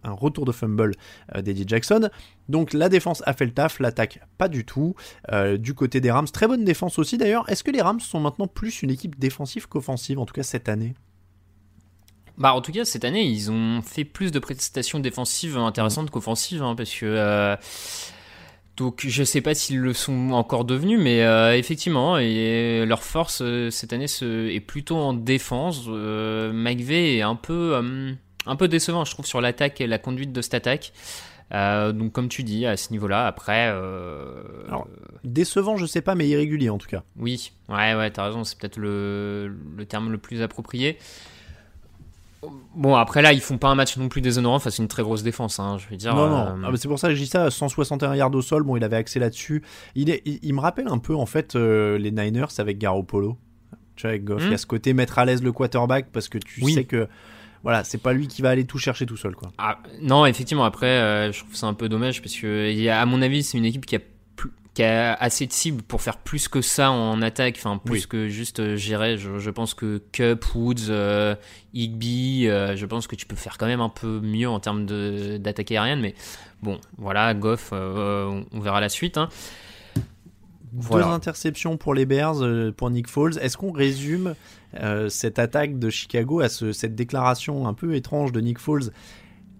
retour de fumble euh, d'Eddie Jackson. Donc la défense a fait le taf, l'attaque pas du tout. Euh, du côté des Rams, très bonne défense aussi d'ailleurs. Est-ce que les Rams sont maintenant plus une équipe défensive qu'offensive, en tout cas cette année? Bah, en tout cas, cette année, ils ont fait plus de prestations défensives intéressantes qu'offensives, hein, parce que. euh, donc, je sais pas s'ils le sont encore devenus, mais euh, effectivement, et leur force euh, cette année se- est plutôt en défense. McVay est un peu, un peu décevant, je trouve, sur l'attaque et la conduite de cette attaque. Donc, comme tu dis, à ce niveau-là, après. Alors, Décevant, je sais pas, mais irrégulier en tout cas. oui, ouais, ouais, t'as raison, c'est peut-être le, le terme le plus approprié. Bon, après là, ils font pas un match non plus déshonorant face à une très grosse défense, hein, je veux dire. non, euh, non. Ah, bah, c'est pour ça que je dis ça. 161 yards au sol. Bon, il avait accès là-dessus. Il, est, il, il me rappelle un peu en fait euh, les Niners avec Garoppolo. Tu vois, avec Goff. Hmm. Il y a ce côté mettre à l'aise le quarterback parce que tu Oui. sais que voilà, c'est pas lui qui va aller tout chercher tout seul, quoi. ah, non, effectivement, après, euh, je trouve ça un peu dommage parce que, à mon avis, c'est une équipe qui a, qui a assez de cibles pour faire plus que ça en attaque, enfin, plus Oui. que juste euh, gérer. Je, je pense que Cup, Woods, euh, Higby, euh, je pense que tu peux faire quand même un peu mieux en termes d'attaque aérienne, mais bon, voilà, Goff, euh, on, verra la suite. hein. Voilà. Deux interceptions pour les Bears, euh, pour Nick Foles. Est-ce qu'on résume cette attaque de Chicago à ce- cette déclaration un peu étrange de Nick Foles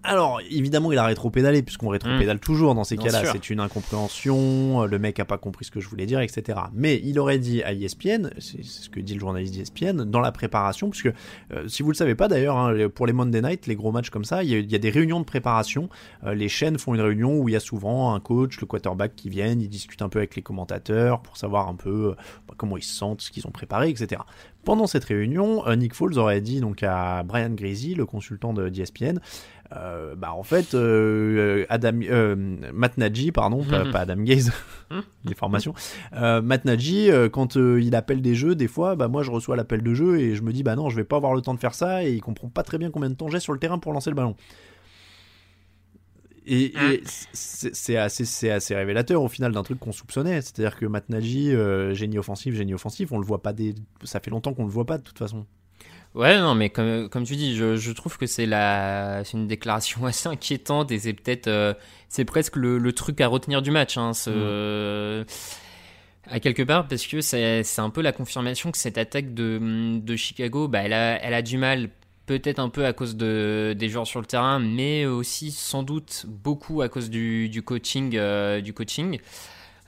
Alors, évidemment, il a rétro-pédalé, puisqu'on rétro-pédale toujours dans ces cas-là. C'est une incompréhension, euh, le mec a pas compris ce que je voulais dire, etc. Mais il aurait dit à E ESPN, c'est ce que dit le journaliste d'ESPN, dans la préparation, puisque euh, si vous le savez pas d'ailleurs, hein, pour les Monday Night, les gros matchs comme ça, il y, y a des réunions de préparation. Euh, les chaînes font une réunion où il y a souvent un coach, le quarterback qui viennent, ils discutent un peu avec les commentateurs pour savoir un peu euh, bah, comment ils se sentent, ce qu'ils ont préparé, etc. Pendant cette réunion, Nick Foles aurait dit donc à Brian Greasy, le consultant de d'ESPN, euh, bah en fait euh, Adam euh, Matt Nagy pardon pas, (laughs) pas Adam Gaze (laughs) les formations Matt Nagy quand il appelle des jeux des fois bah moi je reçois l'appel de jeu et je me dis bah non je vais pas avoir le temps de faire ça et il comprend pas très bien combien de temps j'ai sur le terrain pour lancer le ballon et, et c'est assez, révélateur au final d'un truc qu'on soupçonnait. C'est-à-dire que Matt Nagy, génie offensif, génie offensif, on le voit pas des... Ça fait longtemps qu'on le voit pas de toute façon. Ouais, non, mais comme, comme tu dis, je, je trouve que c'est la, c'est une déclaration (laughs) assez inquiétante et c'est peut-être, euh, c'est presque le, le truc à retenir du match, hein, ce- à quelque part, parce que c'est, un peu la confirmation que cette attaque de, de Chicago, bah, elle a, elle a du mal, peut-être un peu à cause de, des joueurs sur le terrain, mais aussi sans doute beaucoup à cause du, du coaching, euh, du coaching.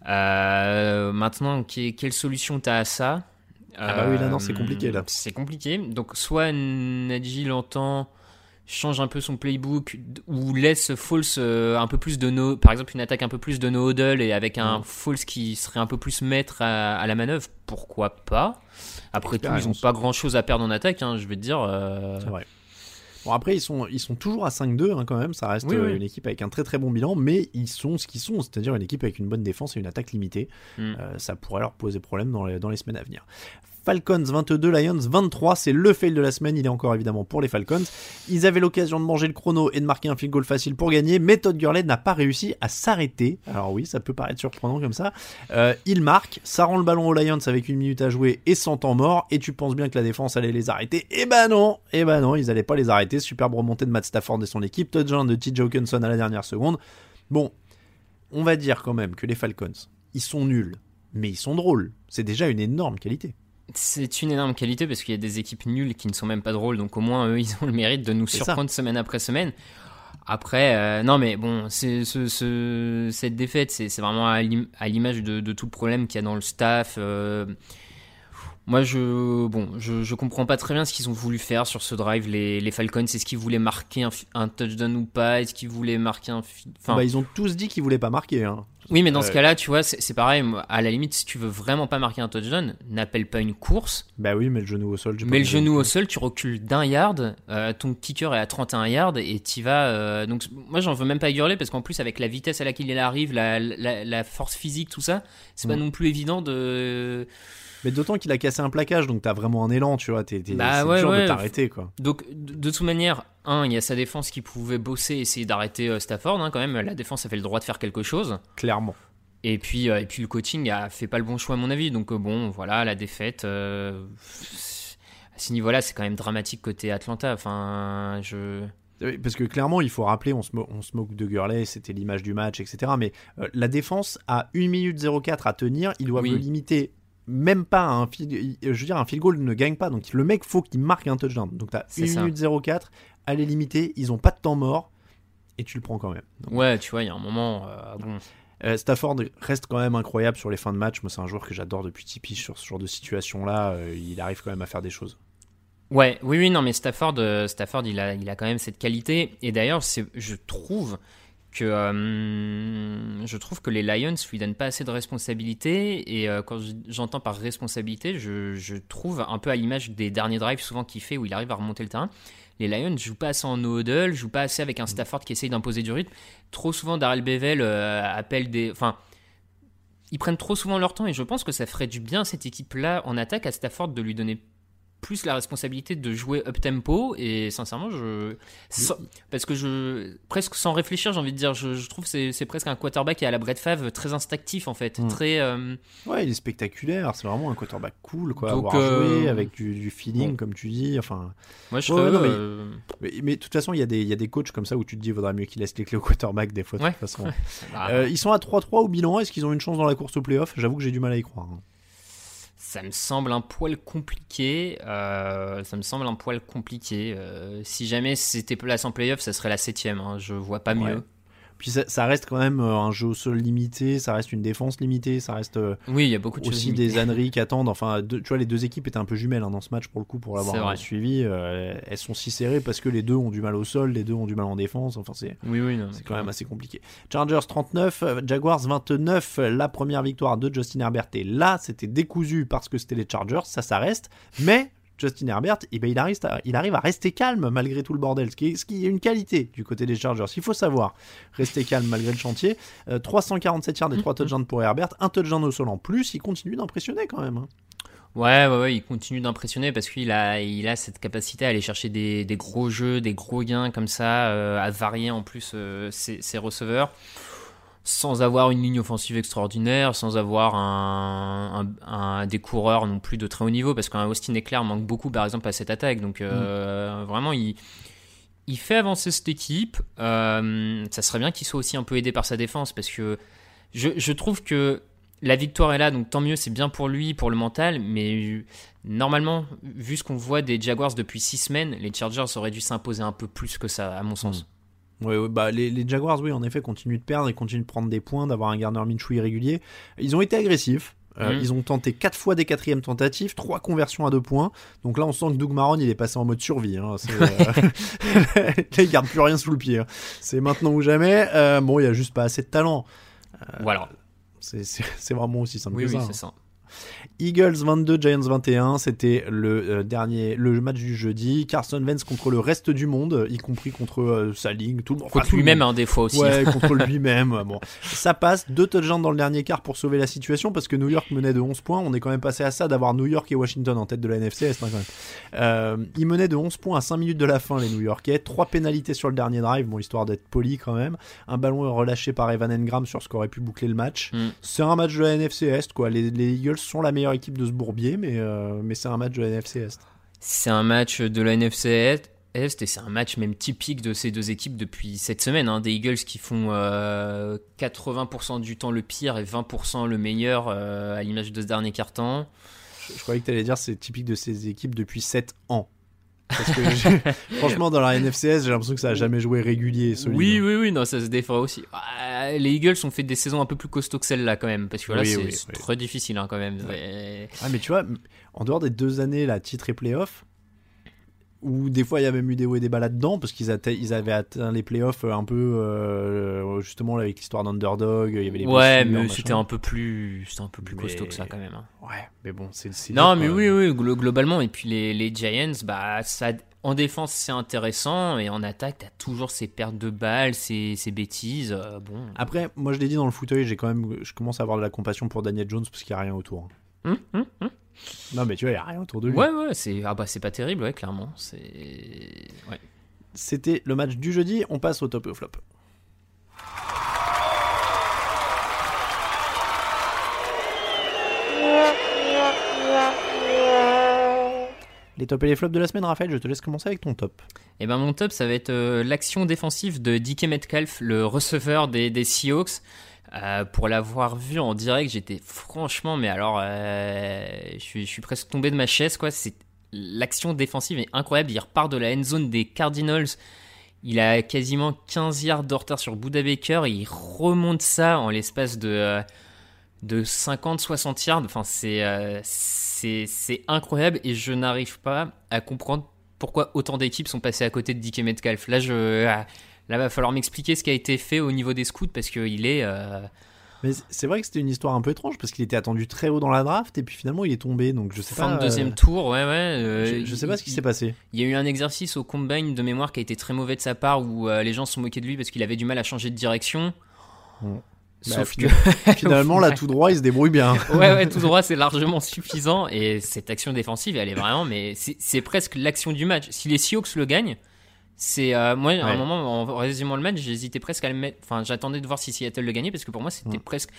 Euh, maintenant, que- quelle solution t'as à ça? Ah bah oui, là, non, c'est Euh, compliqué, là. C'est compliqué. Donc, soit Nadji l'entend, change un peu son playbook ou laisse False euh, un peu plus de no, par exemple une attaque un peu plus de no huddle et avec un False qui serait un peu plus maître à, à la manœuvre, pourquoi pas? Après tout, ils n'ont pas grand chose à perdre en attaque, hein, je vais te dire. euh, C'est vrai. Bon, après, ils sont, ils sont toujours à 5-2 hein, quand même. Ça reste Oui, euh, oui. une équipe avec un très très bon bilan, mais ils sont ce qu'ils sont, c'est-à-dire une équipe avec une bonne défense et une attaque limitée. Mm. Euh, ça pourrait leur poser problème dans les, dans les semaines à venir. Falcons 22, Lions 23, c'est le fail de la semaine, il est encore évidemment pour les Falcons. Ils avaient l'occasion de manger le chrono et de marquer un field goal facile pour gagner, mais Todd Gurley n'a pas réussi à s'arrêter. Alors oui, ça peut paraître surprenant comme ça. Euh, il marque, ça rend le ballon aux Lions avec une minute à jouer et 100 temps mort, et tu penses bien que la défense allait les arrêter? Eh ben non, eh ben non, ils allaient pas les arrêter. Superbe remontée de Matt Stafford et son équipe, touchdown de T.J. Hawkinson à la dernière seconde. Bon, on va dire quand même que les Falcons, ils sont nuls, mais ils sont drôles. C'est déjà une énorme qualité. C'est une énorme qualité parce qu'il y a des équipes nulles qui ne sont même pas drôles, donc au moins eux (laughs) ils ont le mérite de nous ça. surprendre semaine après semaine. Après, euh, non mais bon, c'est, ce, ce- cette défaite, c'est, vraiment à l'im- à l'image de, de tout le problème qu'il y a dans le staff. euh, moi, je, bon, je, je comprends pas très bien ce qu'ils ont voulu faire sur ce drive, les, les Falcons. Est-ce qu'ils voulaient marquer un, un touchdown ou pas? Est-ce qu'ils voulaient marquer un. fi- Enfin, Bah, ils ont tous dit qu'ils voulaient pas marquer. Hein. oui, mais dans ce cas-là, tu vois, c'est, c'est pareil. À la limite, si tu veux vraiment pas marquer un touchdown, n'appelle pas une course. Bah oui, mais le genou au sol. Mets le genou au sol, tu recules d'un yard, euh, ton kicker est à 31 yards et t'y vas. euh, donc moi j'en veux même pas hurler parce qu'en plus avec la vitesse à laquelle il arrive, la, la, la force physique, tout ça, c'est pas Mm. non plus évident de. Mais d'autant qu'il a cassé un plaquage, donc t'as vraiment un élan, tu vois. T'es, t'es- Bah ouais, ouais. de t'arrêter, quoi. Donc de, toute manière, un, il y a sa défense qui pouvait bosser, essayer d'arrêter euh, Stafford hein, quand même. La défense avait le droit de faire quelque chose. Clairement. Et puis, euh, et puis le coaching a fait pas le bon choix à mon avis. Donc euh, bon, voilà, la défaite. à ce niveau-là, c'est quand même dramatique côté Atlanta. Enfin, je. Parce que clairement, il faut rappeler, on se, mo- on se moque de Gurley, c'était l'image du match, etc. Mais euh, la défense a 1 minute 04 à tenir, ils doivent Oui. le limiter même pas un field, je veux dire un field goal ne gagne pas donc le mec faut qu'il marque un touchdown donc t'as 1 C'est ça. minute 04 à les limiter ils ont pas de temps mort et tu le prends quand même Donc, Ouais, tu vois, il y a un moment. euh, bon. euh, Stafford reste quand même incroyable sur les fins de match moi c'est un joueur que j'adore depuis Tipeee sur ce genre de situation là il arrive quand même à faire des choses Ouais, oui, oui, non, mais Stafford, euh, Stafford, il a, il a quand même cette qualité. Et d'ailleurs, je trouve que, euh, je trouve que les Lions lui donnent pas assez de responsabilité. Et euh, quand j'entends par responsabilité, je, je trouve un peu à l'image des derniers drives souvent qu'il fait où il arrive à remonter le terrain. Les Lions jouent pas assez en no huddle, jouent pas assez avec un Stafford qui essaye d'imposer du rythme. Trop souvent, Darrell Bevel euh, appelle des, enfin. Ils prennent trop souvent leur temps et je pense que ça ferait du bien à cette équipe-là en attaque à Stafford de lui donner plus la responsabilité de jouer up tempo et sincèrement je sans- parce que je presque sans réfléchir j'ai envie de dire je, je trouve c'est c'est presque un quarterback qui est à la Brett Favre très instinctif en fait Mm. très euh, ouais il est spectaculaire c'est vraiment un quarterback cool quoi Donc, joué euh, avec du, du feeling comme tu dis enfin moi je Ouais, serais, non, mais- euh, Mais, mais de toute façon, il y, a des- il y a des coachs comme ça où tu te dis, il vaudrait mieux qu'ils laissent les clés au quarterback des fois. De toute façon. (laughs) bah, Euh, ils sont à 3-3 au bilan. Est-ce qu'ils ont une chance dans la course au playoff? J'avoue que j'ai du mal à y croire. hein. Ça me semble un poil compliqué. Euh, ça me semble un poil compliqué. Euh, si jamais c'était place en playoff, ça serait la septième. Hein. Je vois pas mieux. Puis ça, reste quand même euh, un jeu au sol limité, ça reste une défense limitée, ça reste euh, oui, il y a beaucoup de aussi des âneries qui attendent. Enfin, tu vois, les deux équipes étaient un peu jumelles hein, dans ce match pour le coup, pour l'avoir suivi. Euh, elles sont si serrées parce que les deux ont du mal au sol, les deux ont du mal en défense. Enfin, c'est oui, oui, c'est quand même assez compliqué. Chargers 39, Jaguars 29. La première victoire de Justin Herbert et là, c'était décousu parce que c'était les Chargers, ça, ça reste. Mais Justin Herbert, eh ben, il, arrive à, il arrive à rester calme malgré tout le bordel, ce qui, est, ce qui est une qualité du côté des Chargers. Il faut savoir rester calme malgré le chantier. 347 euh, yards et 3 touchdowns pour Herbert, un touchdown au sol en plus, il continue d'impressionner quand même. Hein. Ouais, ouais, ouais, il continue d'impressionner parce qu'il a, il a cette capacité à aller chercher des, des gros jeux, des gros gains comme ça, euh, à varier en plus euh, ses, ses receveurs sans avoir une ligne offensive extraordinaire, sans avoir un, des coureurs non plus de très haut niveau, parce qu'un Austin Eclair manque beaucoup par exemple à cette attaque. Donc euh, mm. vraiment, il, il fait avancer cette équipe. Euh, ça serait bien qu'il soit aussi un peu aidé par sa défense, parce que je, je, trouve que la victoire est là, donc tant mieux, c'est bien pour lui, pour le mental, mais normalement, vu ce qu'on voit des Jaguars depuis 6 semaines, les Chargers auraient dû s'imposer un peu plus que ça, à mon sens. Mm. Ouais, bah les, Jaguars, oui, en effet, continuent de perdre et continuent de prendre des points, d'avoir un Gardner Minshew irrégulier. Ils ont été agressifs. Euh, mmh. Ils ont tenté 4 fois des quatrièmes tentatives, 3 conversions à 2 points. Donc là, on sent que Doug Maron, il est passé en mode survie. Hein. Euh, (laughs) (laughs) là, il garde plus rien sous le pied. Hein. C'est maintenant ou jamais. Euh, bon, il y a juste pas assez de talent. voilà. C'est vraiment aussi simple oui, que oui, ça. c'est ça. Eagles 22, Giants 21, c'était le euh, dernier, le match du jeudi. Carson Wentz contre le reste du monde, y compris contre euh, sa ligne, tout le monde. Contre lui-même, un des fois aussi. Ouais, (laughs) contre lui-même. Bon, ça passe. Deux touchdowns dans le dernier quart pour sauver la situation parce que New York menait de 11 points. On est quand même passé à ça d'avoir New York et Washington en tête de la NFC Est. Hein, euh, ils menaient de 11 points à 5 minutes de la fin, les New Yorkais. Trois pénalités sur le dernier drive, bon, histoire d'être poli quand même. Un ballon relâché par Evan Engram sur ce qu'aurait pu boucler le match. Mm. C'est un match de la NFC Est, quoi. Les, les Eagles sont la meilleure équipe de ce bourbier, mais, euh, mais c'est un match de la NFC Est. C'est un match de la NFC Est. et c'est un match même typique de ces deux équipes depuis cette semaine. Hein. Des Eagles qui font 80% euh, du temps le pire et 20% le meilleur euh, à l'image de ce dernier carton. Je, je croyais que tu allais dire c'est typique de ces équipes depuis 7 ans. Parce que (laughs) franchement, dans la NFCS, j'ai l'impression que ça a jamais joué régulier. Solide. Oui, oui, oui, non, ça se défend aussi. Ah, les Eagles ont fait des saisons un peu plus costauds que celle-là quand même, parce que là, c'est très difficile hein, quand même. Ah, mais tu vois, en dehors des deux années, la titre et playoff, où des fois il y a même eu des hauts et des bas là-dedans, parce qu'ils ils avaient atteint les playoffs un peu euh, justement avec l'histoire d'Underdog, il y avait les Ouais, mais c'était un peu plus, un peu plus costaud que ça quand même. Hein. Ouais, mais bon, c'est. Non, mais oui, oui, globalement, et puis les, les Giants, bah ça, en défense c'est intéressant, et en attaque t'as toujours ces pertes de balles, ces, ces bêtises. Euh, bon. Après, moi je l'ai dit dans le fauteuil, j'ai quand même, je commence à avoir de la compassion pour Daniel Jones parce qu'il n'y a rien autour. Hum, hum, hum. Non, mais tu vois, il n'y a rien autour de lui. Ouais, ouais, c'est ah bah, pas terrible, ouais, clairement. C'est. Ouais. C'était le match du jeudi, on passe au top et au flop. Les tops et les flops de la semaine, Raphaël, je te laisse commencer avec ton top. Et eh ben mon top, ça va être euh, l'action défensive de DK Metcalf, le receveur des, des Seahawks. Euh, pour l'avoir vu en direct, j'étais franchement, mais alors, euh, je, suis, presque tombé de ma chaise, quoi. C'est l'action défensive est incroyable. Il repart de la end zone des Cardinals. Il a quasiment 15 yards de retard sur Buda Baker et il remonte ça en l'espace de, euh, de 50-60 yards. Enfin, c'est, c'est, incroyable et je n'arrive pas à comprendre pourquoi autant d'équipes sont passées à côté de DK Metcalf. Là, je, Là, va falloir m'expliquer ce qui a été fait au niveau des scouts parce qu'il est. Euh, mais c'est vrai que c'était une histoire un peu étrange parce qu'il était attendu très haut dans la draft et puis finalement il est tombé donc je sais fin pas. de deuxième euh, tour, ouais, ouais. Euh, je, sais pas ce qui s'est passé. Il y a eu un exercice au combine de mémoire qui a été très mauvais de sa part où les gens se sont moqués de lui parce qu'il avait du mal à changer de direction. Sauf bah, que (laughs) finalement là (laughs) tout droit il se débrouille bien. ouais ouais tout droit (laughs) c'est largement suffisant et cette action défensive elle est vraiment mais c'est presque l'action du match. Si les Seahawks le gagnent c'est euh, moi à un moment en résumant le match, j'hésitais presque à le mettre. Enfin, j'attendais de voir si Seattle le gagnait parce que pour moi c'était presque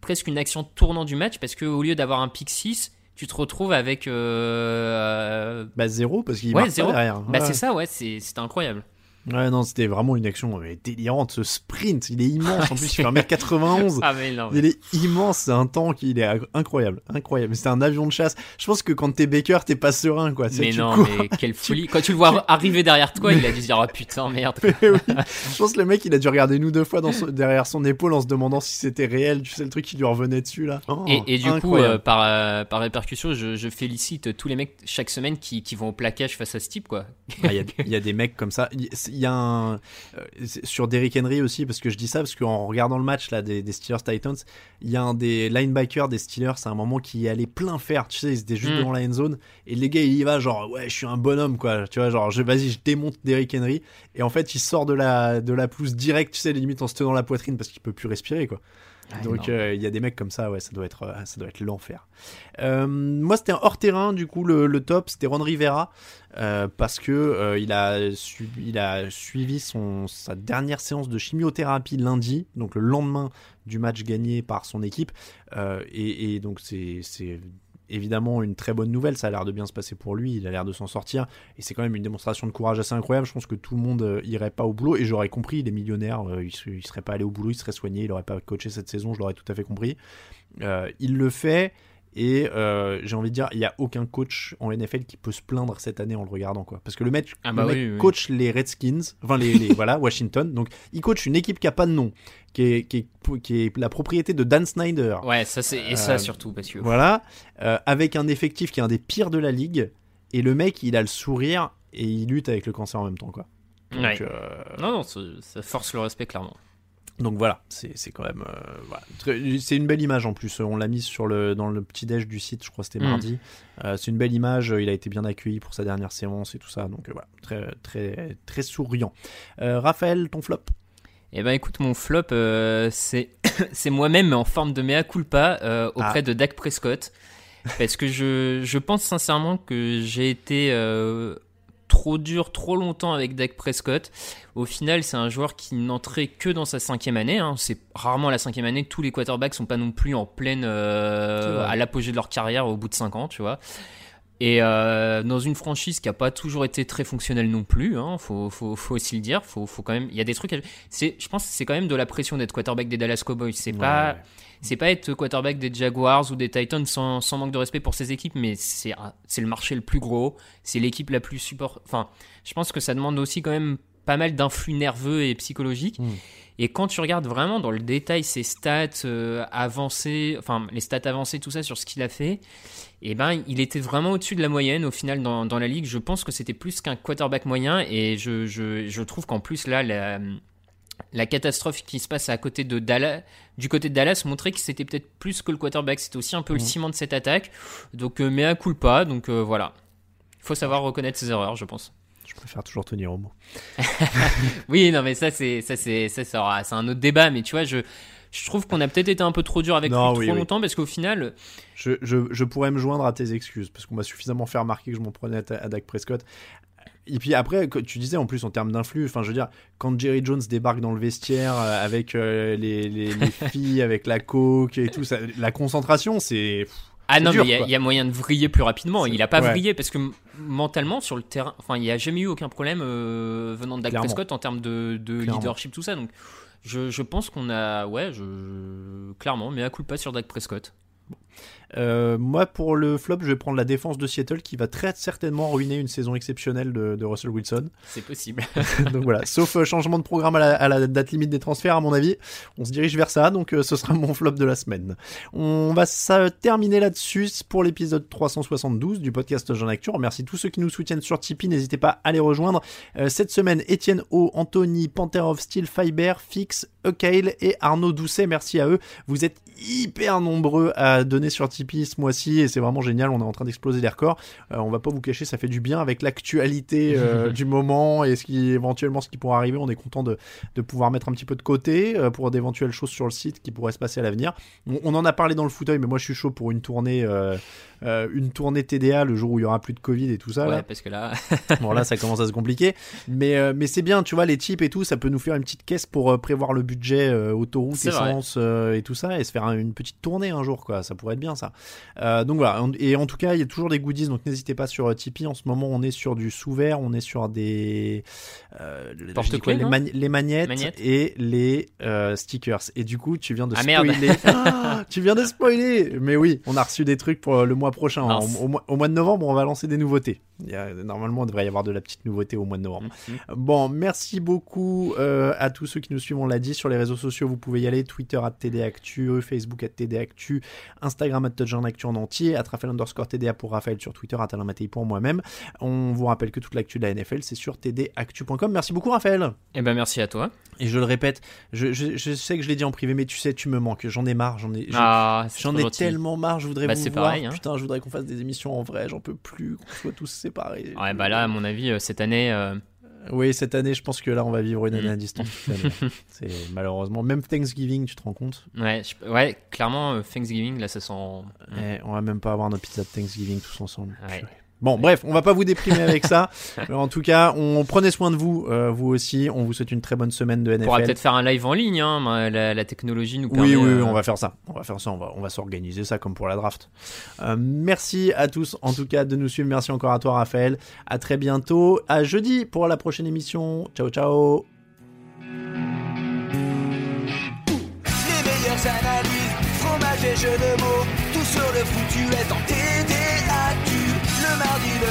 presque une action tournant du match parce que au lieu d'avoir un pick 6 tu te retrouves avec euh, bah zéro parce qu'il ouais, zéro. derrière. Bah c'est ça ouais, c'est incroyable. Ouais, non, c'était vraiment une action mais, délirante. Ce sprint, il est immense. En plus, il fait 1m91. Ah, mais non, mais- Il est immense. C'est un tank. Il est incroyable. Incroyable. C'était un avion de chasse. Je pense que quand t'es Baker, t'es pas serein, quoi. C'est- Mais non, cours. mais (laughs) quelle folie. Quand tu le vois arriver derrière toi, il a dû se dire (laughs) oh putain merde. Oui. Je pense que le mec, il a dû regarder nous deux fois dans son- derrière son épaule en se demandant si c'était réel. Tu sais, le truc qui lui revenait dessus, là. Oh, Et, et du coup, euh, par, euh, par répercussion, je, je félicite tous les mecs chaque semaine qui, qui vont au plaquage face à ce type, quoi. Ah, Il y, a- il y a des mecs comme ça. Il il y a un. euh, sur Derrick Henry aussi, parce que je dis ça, parce qu'en regardant le match là, des, des Steelers Titans, il y a un des linebackers des Steelers, c'est un moment qui allait plein faire. Tu sais, ils étaient juste Mm. devant la end zone. Et les gars, il y va, genre, ouais, je suis un bonhomme, quoi. Tu vois, genre, je, vas-y, je démonte Derrick Henry. Et en fait, il sort de la, de la pelouse direct, tu sais, limite en se tenant la poitrine parce qu'il peut plus respirer, quoi. Donc énorme. euh, il y a des mecs comme ça, ouais, ça doit être, euh, ça doit être l'enfer. Euh, moi, c'était un hors terrain, du coup, le, le top, c'était Ron Rivera euh, parce que euh, il a suivi son sa dernière séance de chimiothérapie lundi, donc le lendemain du match gagné par son équipe, Euh, et, donc c'est évidemment une très bonne nouvelle. Ça a l'air de bien se passer pour lui. Il a l'air de s'en sortir. Et c'est quand même une démonstration de courage assez incroyable. Je pense que tout le monde irait pas au boulot. Et j'aurais compris, il est millionnaire. il, il serait pas allé au boulot, il serait soigné. Il aurait pas coaché cette saison. Je l'aurais tout à fait compris. Il le fait. Et euh, j'ai envie de dire, il n'y a aucun coach en NFL qui peut se plaindre cette année en le regardant. quoi. Parce que le mec, Ah le bah mec oui, oui. coach les Redskins, enfin les, les- (laughs) voilà, Washington. Donc il coach une équipe qui a pas de nom, qui est, qui est, qui est la propriété de Dan Snyder. Ouais, ça c'est et ça Euh, surtout parce que Voilà, euh, avec un effectif qui est un des pires de la ligue, et le mec, il a le sourire et il lutte avec le cancer en même temps, quoi. Donc, Ouais. non non, ça force le respect clairement. Donc voilà, c'est quand même, euh, voilà. C'est une belle image en plus. On l'a mise sur le dans le petit déj du site, je crois que c'était Mm. mardi. Euh, c'est une belle image. Il a été bien accueilli pour sa dernière séance et tout ça, donc euh, voilà, très très très souriant. Raphaël, ton flop? Eh ben écoute, mon flop, (coughs) c'est moi-même en forme de mea culpa auprès Ah. de Dak Prescott. Parce que je, je pense sincèrement que j'ai été trop dur trop longtemps avec Dak Prescott. Au final, c'est un joueur qui n'entrait que dans sa cinquième année. hein. C'est rarement la cinquième année. Tous les quarterbacks sont pas non plus en pleine euh, à l'apogée de leur carrière au bout de 5 ans, tu vois. Et euh, dans une franchise qui a pas toujours été très fonctionnelle non plus, hein, faut, faut, faut aussi le dire, faut, faut quand même, il y a des trucs. à- C'est, je pense, que c'est quand même de la pression d'être quarterback des Dallas Cowboys. C'est pas, Ouais. c'est pas être quarterback des Jaguars ou des Titans sans, sans manque de respect pour ces équipes, mais c'est, c'est le marché le plus gros, c'est l'équipe la plus support. Enfin, je pense que ça demande aussi quand même pas mal d'influx nerveux et psychologiques. Mm. Et quand tu regardes vraiment dans le détail ses stats euh, avancées, enfin les stats avancées, tout ça sur ce qu'il a fait, et ben il était vraiment au-dessus de la moyenne au final dans, dans la ligue. Je pense que c'était plus qu'un quarterback moyen et je, je, je trouve qu'en plus là la, la catastrophe qui se passe à côté de Dallas, du côté de Dallas montrait que c'était peut-être plus que le quarterback, c'était aussi un peu le Mhm. ciment de cette attaque. Donc euh, mais à pas, donc euh, voilà. Il faut savoir reconnaître ses erreurs, je pense. Je préfère toujours tenir au mot. (laughs) Oui, non, mais ça, c'est ça, c'est ça, ça, c'est un autre débat. Mais tu vois, je, je trouve qu'on a peut-être été un peu trop dur avec Non, lui oui, trop oui. longtemps parce qu'au final, Je, je, je pourrais me joindre à tes excuses parce qu'on m'a suffisamment fait remarquer que je m'en prenais à, à Dak Prescott. Et puis après, tu disais en plus en termes d'influx, enfin je veux dire, quand Jerry Jones débarque dans le vestiaire euh, avec euh, les, les, les (laughs) filles, avec la coke et tout, ça, la concentration, c'est. Ah non, dur, mais il y a- y, moyen de vriller plus rapidement. Il a pas Ouais. vrillé parce que mentalement sur le terrain, enfin, il y a jamais eu aucun problème euh, venant de Dak. Prescott en termes de, leadership, tout ça. Donc, je, je pense qu'on a, ouais, je, clairement, mais à coup pas sur Dak Prescott. Euh, moi, pour le flop, je vais prendre la défense de Seattle qui va très certainement ruiner une saison exceptionnelle de, de Russell Wilson. (laughs) C'est possible. (laughs) donc voilà, sauf euh, changement de programme à la, à la date limite des transferts, à mon avis. On se dirige vers ça, donc euh, ce sera (laughs) mon flop de la semaine. On va ça, terminer là-dessus pour l'épisode 372 du podcast Jean Actu. On remercie tous ceux qui nous soutiennent sur Tipeee. N'hésitez pas à les rejoindre. Cette semaine, Étienne O, Anthony, Panther of Steel, Fiber, Fix, Eukail et Arnaud Doucet. Merci à eux. Vous êtes hyper nombreux à donner sur Tipeee ce mois-ci et c'est vraiment génial. On est en train d'exploser les records. Euh, on va pas vous cacher, ça fait du bien avec l'actualité euh, (laughs) du moment et ce qui éventuellement ce qui pourra arriver. On est content de, de pouvoir mettre un petit peu de côté euh, pour d'éventuelles choses sur le site qui pourraient se passer à l'avenir. On, on en a parlé dans le fauteuil, mais moi je suis chaud pour une tournée, une tournée TDA le jour où il y aura plus de Covid et tout ça. ouais, là. parce que là, (laughs) Bon là ça commence à se compliquer, mais mais c'est bien, tu vois les types et tout, ça peut nous faire une petite caisse pour prévoir le budget autoroute, essence et tout ça et se faire un une petite tournée un jour, quoi. Ça pourrait être bien, ça. Euh, donc voilà. Et en tout cas, il y a toujours des goodies, donc n'hésitez pas sur Tipeee. En ce moment, on est sur du sous-vert, on est sur des. Euh, quoi, les, mani- les magnettes, et les euh, stickers. Et du coup, tu viens de Ah, merde. spoiler. (laughs) Ah, tu viens de spoiler. Mais oui, on a reçu des trucs pour euh, le mois prochain. Au, mois, au mois de novembre, on va lancer des nouveautés. Il y a- normalement, il devrait y avoir de la petite nouveauté au mois de novembre. Mhm. Bon, merci beaucoup euh, à tous ceux qui nous suivent. On l'a dit sur les réseaux sociaux, vous pouvez y aller Twitter à TDActu, Facebook à TDActu, Instagram à Actu en entier, à Raphaël underscore TDA pour Raphaël sur Twitter, à Talin Mattei pour moi-même. On vous rappelle que toute l'actu de la NFL, c'est sur tdactu.com. Merci beaucoup, Raphaël. Eh ben merci à toi. Et je le répète, je, je- je sais que je l'ai dit en privé, mais tu sais, tu me manques. J'en ai marre. J'en ai, Ah, j'en trop ai tellement marre. Je voudrais Bah, vous voir. pareil, hein. Putain, je voudrais qu'on fasse des émissions en vrai. J'en peux plus. Qu'on soit tous séparés. Ouais, bah là, à mon avis, euh, cette année. euh, Oui, cette année, je pense que là, on va vivre une année Mm. à distance. l'année. (laughs) c'est malheureusement. Même Thanksgiving, tu te rends compte Ouais, je- ouais, clairement, euh, Thanksgiving, là, ça sent. Eh, On va même pas avoir nos pizzas de Thanksgiving tous ensemble. Ouais. Bon, bref, on va pas vous déprimer avec ça. Mais (laughs) en tout cas, on prenez soin de vous, euh, vous aussi. On vous souhaite une très bonne semaine de On NFL. pourra peut-être faire un live en ligne, hein, la, la technologie nous Oui, permet. oui, oui, euh, on va faire ça. On va faire ça. On va, on va s'organiser ça comme pour la draft. Euh, merci à tous, en tout cas, de nous suivre. Merci encore à toi, Raphaël. À très bientôt. À jeudi pour la prochaine émission. Ciao, ciao. Les meilleures analyses, fromage et jeux de mots, tout sur le foutu est en